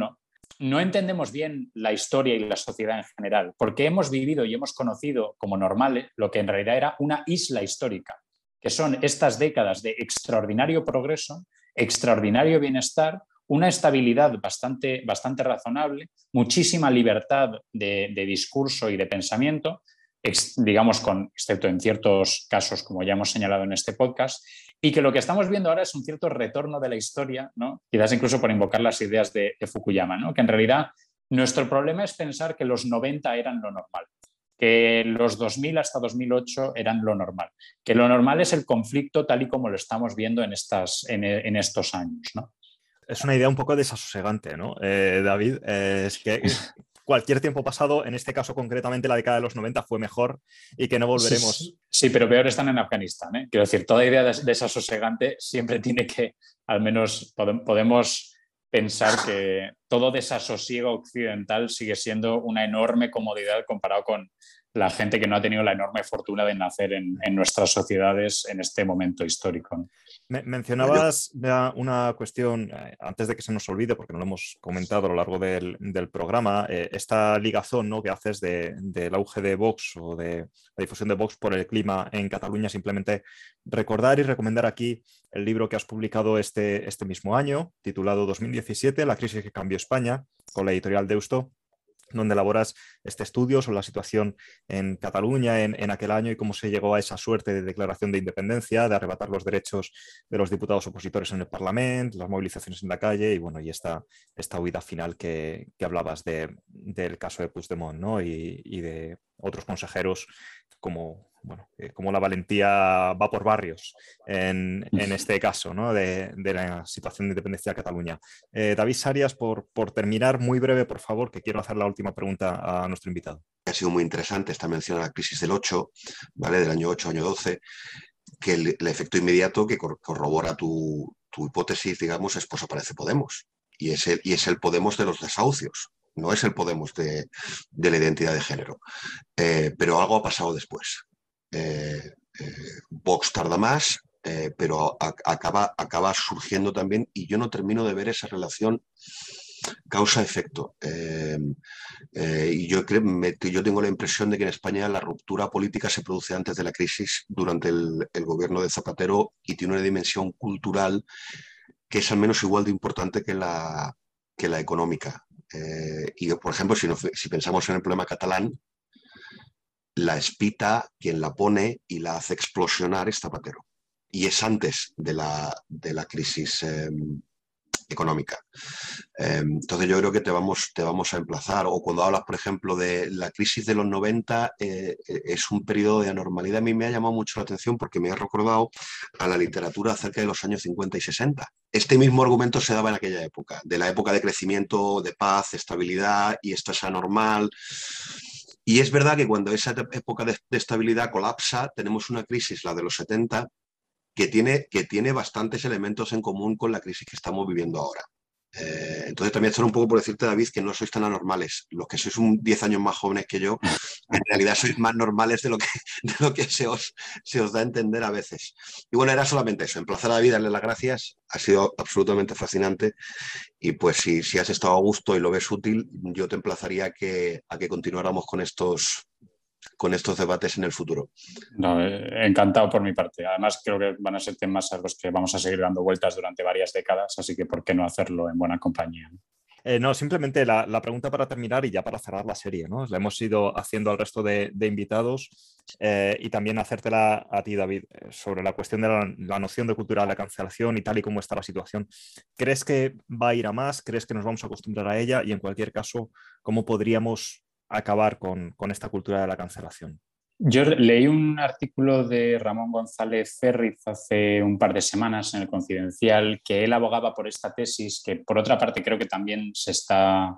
no entendemos bien la historia y la sociedad en general, porque hemos vivido y hemos conocido como normal lo que en realidad era una isla histórica, que son estas décadas de extraordinario progreso, extraordinario bienestar, una estabilidad bastante, bastante razonable, muchísima libertad de, discurso y de pensamiento, digamos, con, excepto en ciertos casos, como ya hemos señalado en este podcast, y que lo que estamos viendo ahora es un cierto retorno de la historia, ¿no? quizás incluso por invocar las ideas de, Fukuyama, ¿no? que en realidad nuestro problema es pensar que los 90 eran lo normal que los 2000 hasta 2008 eran lo normal, que lo normal es el conflicto tal y como lo estamos viendo en, estas, en, en estos años. ¿no? es una idea un poco desasosegante, ¿no? Eh, David, eh, es que *laughs* cualquier tiempo pasado, en este caso concretamente la década de los 90, fue mejor y que no volveremos. Sí, pero peor están en Afganistán. ¿eh? Quiero decir, toda idea desasosegante siempre tiene que, al menos podemos pensar que todo desasosiego occidental sigue siendo una enorme comodidad comparado con la gente que no ha tenido la enorme fortuna de nacer en, nuestras sociedades en este momento histórico. mencionabas una cuestión, eh, antes de que se nos olvide, porque no lo hemos comentado a lo largo del, programa, eh, esta ligazón ¿no? que haces del auge de Vox o de la difusión de Vox por el clima en Cataluña, simplemente recordar y recomendar aquí el libro que has publicado este, este mismo año, titulado 2017, La crisis que cambió España, con la editorial Deusto donde elaboras este estudio sobre la situación en Cataluña en, aquel año y cómo se llegó a esa suerte de declaración de independencia, de arrebatar los derechos de los diputados opositores en el Parlamento, las movilizaciones en la calle y bueno, y esta, esta huida final que, hablabas del caso de Puigdemont ¿no? y, y de otros consejeros como bueno, eh, como la valentía va por barrios en, este caso ¿no? de, la situación de independencia de Cataluña. Eh, David Sarias, por, por, terminar, muy breve, por favor, que quiero hacer la última pregunta a nuestro invitado. Ha sido muy interesante esta mención a la crisis del 8, ¿vale? del año 8, año 12, que el, efecto inmediato que corrobora tu, tu hipótesis, digamos, es pues aparece Podemos. Y es el, y es el Podemos de los desahucios, no es el Podemos de, la identidad de género. Eh, pero algo ha pasado después. Eh, Vox tarda más, pero acaba, acaba surgiendo también, y yo no termino de ver esa relación causa-efecto. Eh, eh, y yo, creo, yo tengo la impresión de que en España la ruptura política se produce antes de la crisis, durante el, gobierno de Zapatero, y tiene una dimensión cultural que es al menos igual de importante que la, que la económica. Eh, y, por ejemplo, si pensamos en el problema catalán, la espita, quien la pone y la hace explosionar es Zapatero. Y es antes de la, de la crisis económica. Em, entonces yo creo que te vamos, te vamos a emplazar. O cuando hablas, por ejemplo, de la crisis de los 90, eh, eh, es un periodo de anormalidad. A mí me ha llamado mucho la atención porque me ha recordado a la literatura acerca de los años 50 y 60. Este mismo argumento se daba en aquella época, de la época de crecimiento, de paz, estabilidad, y esto es anormal. Y es verdad que cuando esa época de, estabilidad colapsa, tenemos una crisis, la de los 70, que tiene, que tiene bastantes elementos en común con la crisis que estamos viviendo ahora. Eh, entonces también esto un poco por decirte, David, que no sois tan anormales. Los que sois un 10 años más jóvenes que yo, *laughs* en realidad sois más normales de lo que, *laughs* de lo que se, os, se os da a entender a veces. Y bueno, era solamente eso, emplazar a David, darle las gracias. Ha sido absolutamente fascinante. Y pues si, si has estado a gusto y lo ves útil, yo te emplazaría que, a que continuáramos con estos, con estos debates en el futuro. Eh, encantado por mi parte. Además, creo que van a ser temas a los que vamos a seguir dando vueltas durante varias décadas, así que ¿por qué no hacerlo en buena compañía? Eh, no, simplemente la, pregunta para terminar y ya para cerrar la serie, ¿no? La hemos ido haciendo al resto de, invitados eh, y también hacértela a ti, David, sobre la cuestión de la, la, noción de cultura de la cancelación y tal y como está la situación. ¿Crees que va a ir a más? ¿Crees que nos vamos a acostumbrar a ella? Y en cualquier caso, ¿cómo podríamos acabar con, esta cultura de la cancelación. Yo leí un artículo de Ramón González Ferriz hace un par de semanas en el Confidencial que él abogaba por esta tesis, que por otra parte creo que también se está,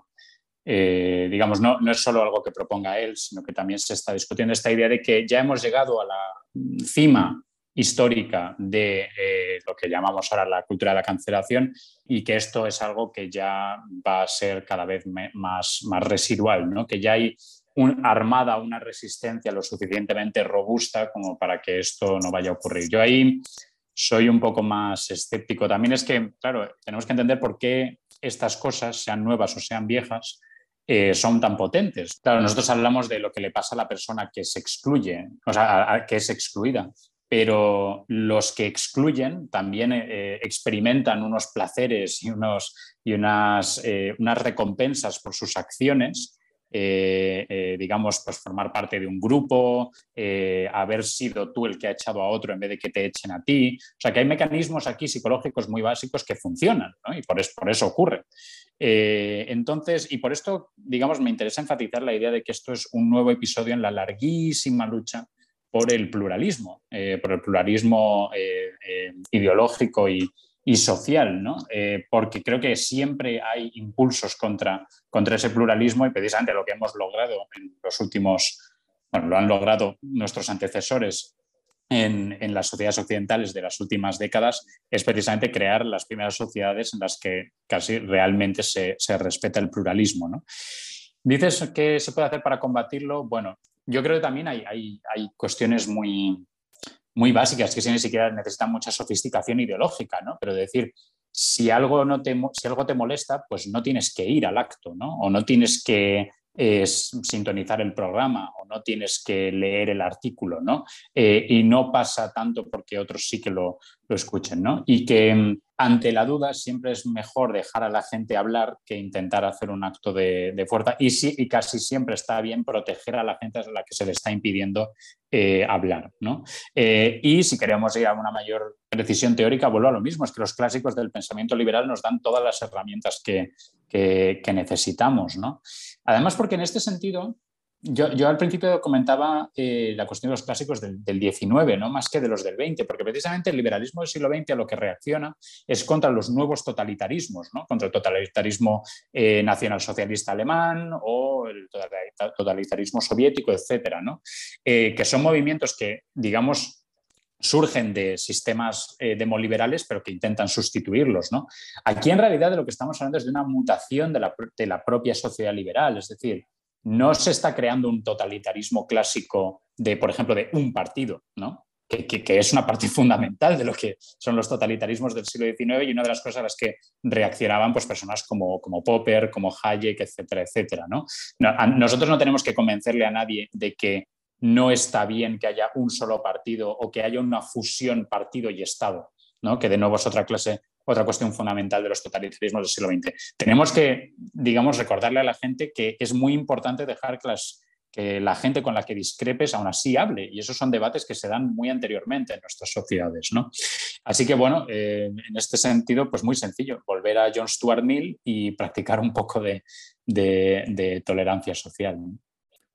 eh, digamos, no, no es solo algo que proponga él, sino que también se está discutiendo esta idea de que ya hemos llegado a la cima histórica de eh, lo que llamamos ahora la cultura de la cancelación y que esto es algo que ya va a ser cada vez más, más residual, ¿no? que ya hay una armada, una resistencia lo suficientemente robusta como para que esto no vaya a ocurrir. Yo ahí soy un poco más escéptico. También es que, claro, tenemos que entender por qué estas cosas, sean nuevas o sean viejas, eh, son tan potentes. Claro, nosotros hablamos de lo que le pasa a la persona que se excluye, o sea, que es excluida pero los que excluyen también eh, experimentan unos placeres y, unos, y unas, eh, unas, recompensas por sus acciones, eh, digamos, pues formar parte de un grupo, haber sido tú el que ha echado a otro en vez de que te echen a ti. O sea, que hay mecanismos aquí psicológicos muy básicos que funcionan y por, por eso ocurre. entonces, y por esto, digamos, me interesa enfatizar la idea de que esto es un nuevo episodio en la larguísima lucha por el pluralismo, eh, por el pluralismo eh, eh, ideológico y, social, ¿no? porque creo que siempre hay impulsos contra, contra ese pluralismo y precisamente lo que hemos logrado en los últimos, bueno, lo han logrado nuestros antecesores en, en, las sociedades occidentales de las últimas décadas es precisamente crear las primeras sociedades en las que casi realmente se, se respeta el pluralismo. ¿no? Dices que se puede hacer para combatirlo. Bueno, yo creo que también hay, hay, hay cuestiones muy, muy básicas que si ni siquiera necesitan mucha sofisticación ideológica, ¿no? Pero decir, si algo, no te, si algo te molesta, pues no tienes que ir al acto, ¿no? O no tienes que eh, sintonizar el programa o no tienes que leer el artículo, ¿no? Eh, y no pasa tanto porque otros sí que lo, lo escuchen, ¿no? Y que mm, ante la duda siempre es mejor dejar a la gente hablar que intentar hacer un acto de, fuerza y, sí, y casi siempre está bien proteger a la gente a la que se le está impidiendo eh, hablar. ¿no? Eh, y si queremos ir a una mayor precisión teórica, vuelvo a lo mismo, es que los clásicos del pensamiento liberal nos dan todas las herramientas que, que, que necesitamos. ¿no? Además, porque en este sentido yo, al principio comentaba eh, la cuestión de los clásicos del, del, 19, ¿no? más que de los del 20, porque precisamente el liberalismo del siglo XX a lo que reacciona es contra los nuevos totalitarismos, ¿no? contra el totalitarismo eh, nacionalsocialista alemán o el totalitarismo soviético, etcétera, ¿no? Eh, que son movimientos que, digamos, surgen de sistemas eh, demoliberales, pero que intentan sustituirlos. ¿no? Aquí en realidad de lo que estamos hablando es de una mutación de la propia sociedad liberal, es decir, no se está creando un totalitarismo clásico de, por ejemplo, de un partido, ¿no? que, es una parte *laughs* fundamental de lo que son los totalitarismos del siglo XIX y una de las cosas a las que reaccionaban pues, personas como, como Popper, como Hayek, etcétera, etcétera. ¿no? nosotros no tenemos que convencerle a nadie de que no está bien que haya un solo partido o que haya una fusión partido y Estado, ¿no? que de nuevo es otra clase, otra cuestión fundamental de los totalitarismos del siglo XX. Tenemos que, digamos, recordarle a la gente que es muy importante dejar que las que la gente con la que discrepes aún así hable. Y esos son debates que se dan muy anteriormente en nuestras sociedades. ¿no? Así que, bueno, eh, en este sentido, pues muy sencillo, volver a John Stuart Mill y practicar un poco de, de, tolerancia social.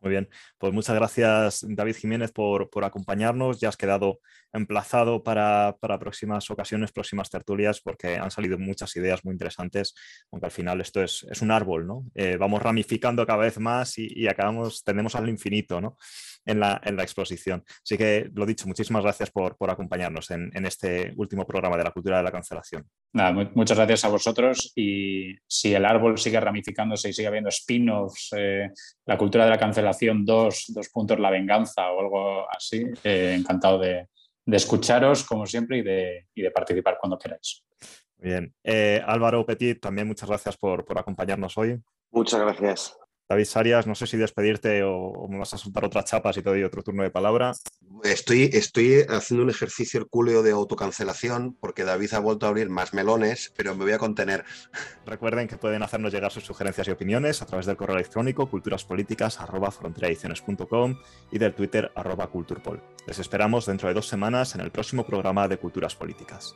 Muy bien, pues muchas gracias David Jiménez por, acompañarnos. Ya has quedado emplazado para, próximas ocasiones, próximas tertulias, porque han salido muchas ideas muy interesantes, aunque al final esto es, un árbol, ¿no? Eh, vamos ramificando cada vez más y, y, acabamos, tendemos al infinito, ¿no? En la, exposición. Así que, lo dicho, muchísimas gracias por, acompañarnos en, este último programa de la cultura de la cancelación. muchas gracias a vosotros y si el árbol sigue ramificándose y sigue habiendo spin-offs, eh, la cultura de la cancelación dos, dos puntos la venganza o algo así, eh, encantado de, escucharos como siempre y de, y de participar cuando queráis. Bien. Eh, Álvaro Petit, también muchas gracias por, por acompañarnos hoy. Muchas gracias. David Sarias, no sé si despedirte o, me vas a soltar otras chapas y te doy otro turno de palabra. Estoy, estoy haciendo un ejercicio hercúleo de autocancelación porque David ha vuelto a abrir más melones, pero me voy a contener. Recuerden que pueden hacernos llegar sus sugerencias y opiniones a través del correo electrónico culturaspolíticas.com y del Twitter arroba culturpol. Les esperamos dentro de dos semanas en el próximo programa de Culturas Políticas.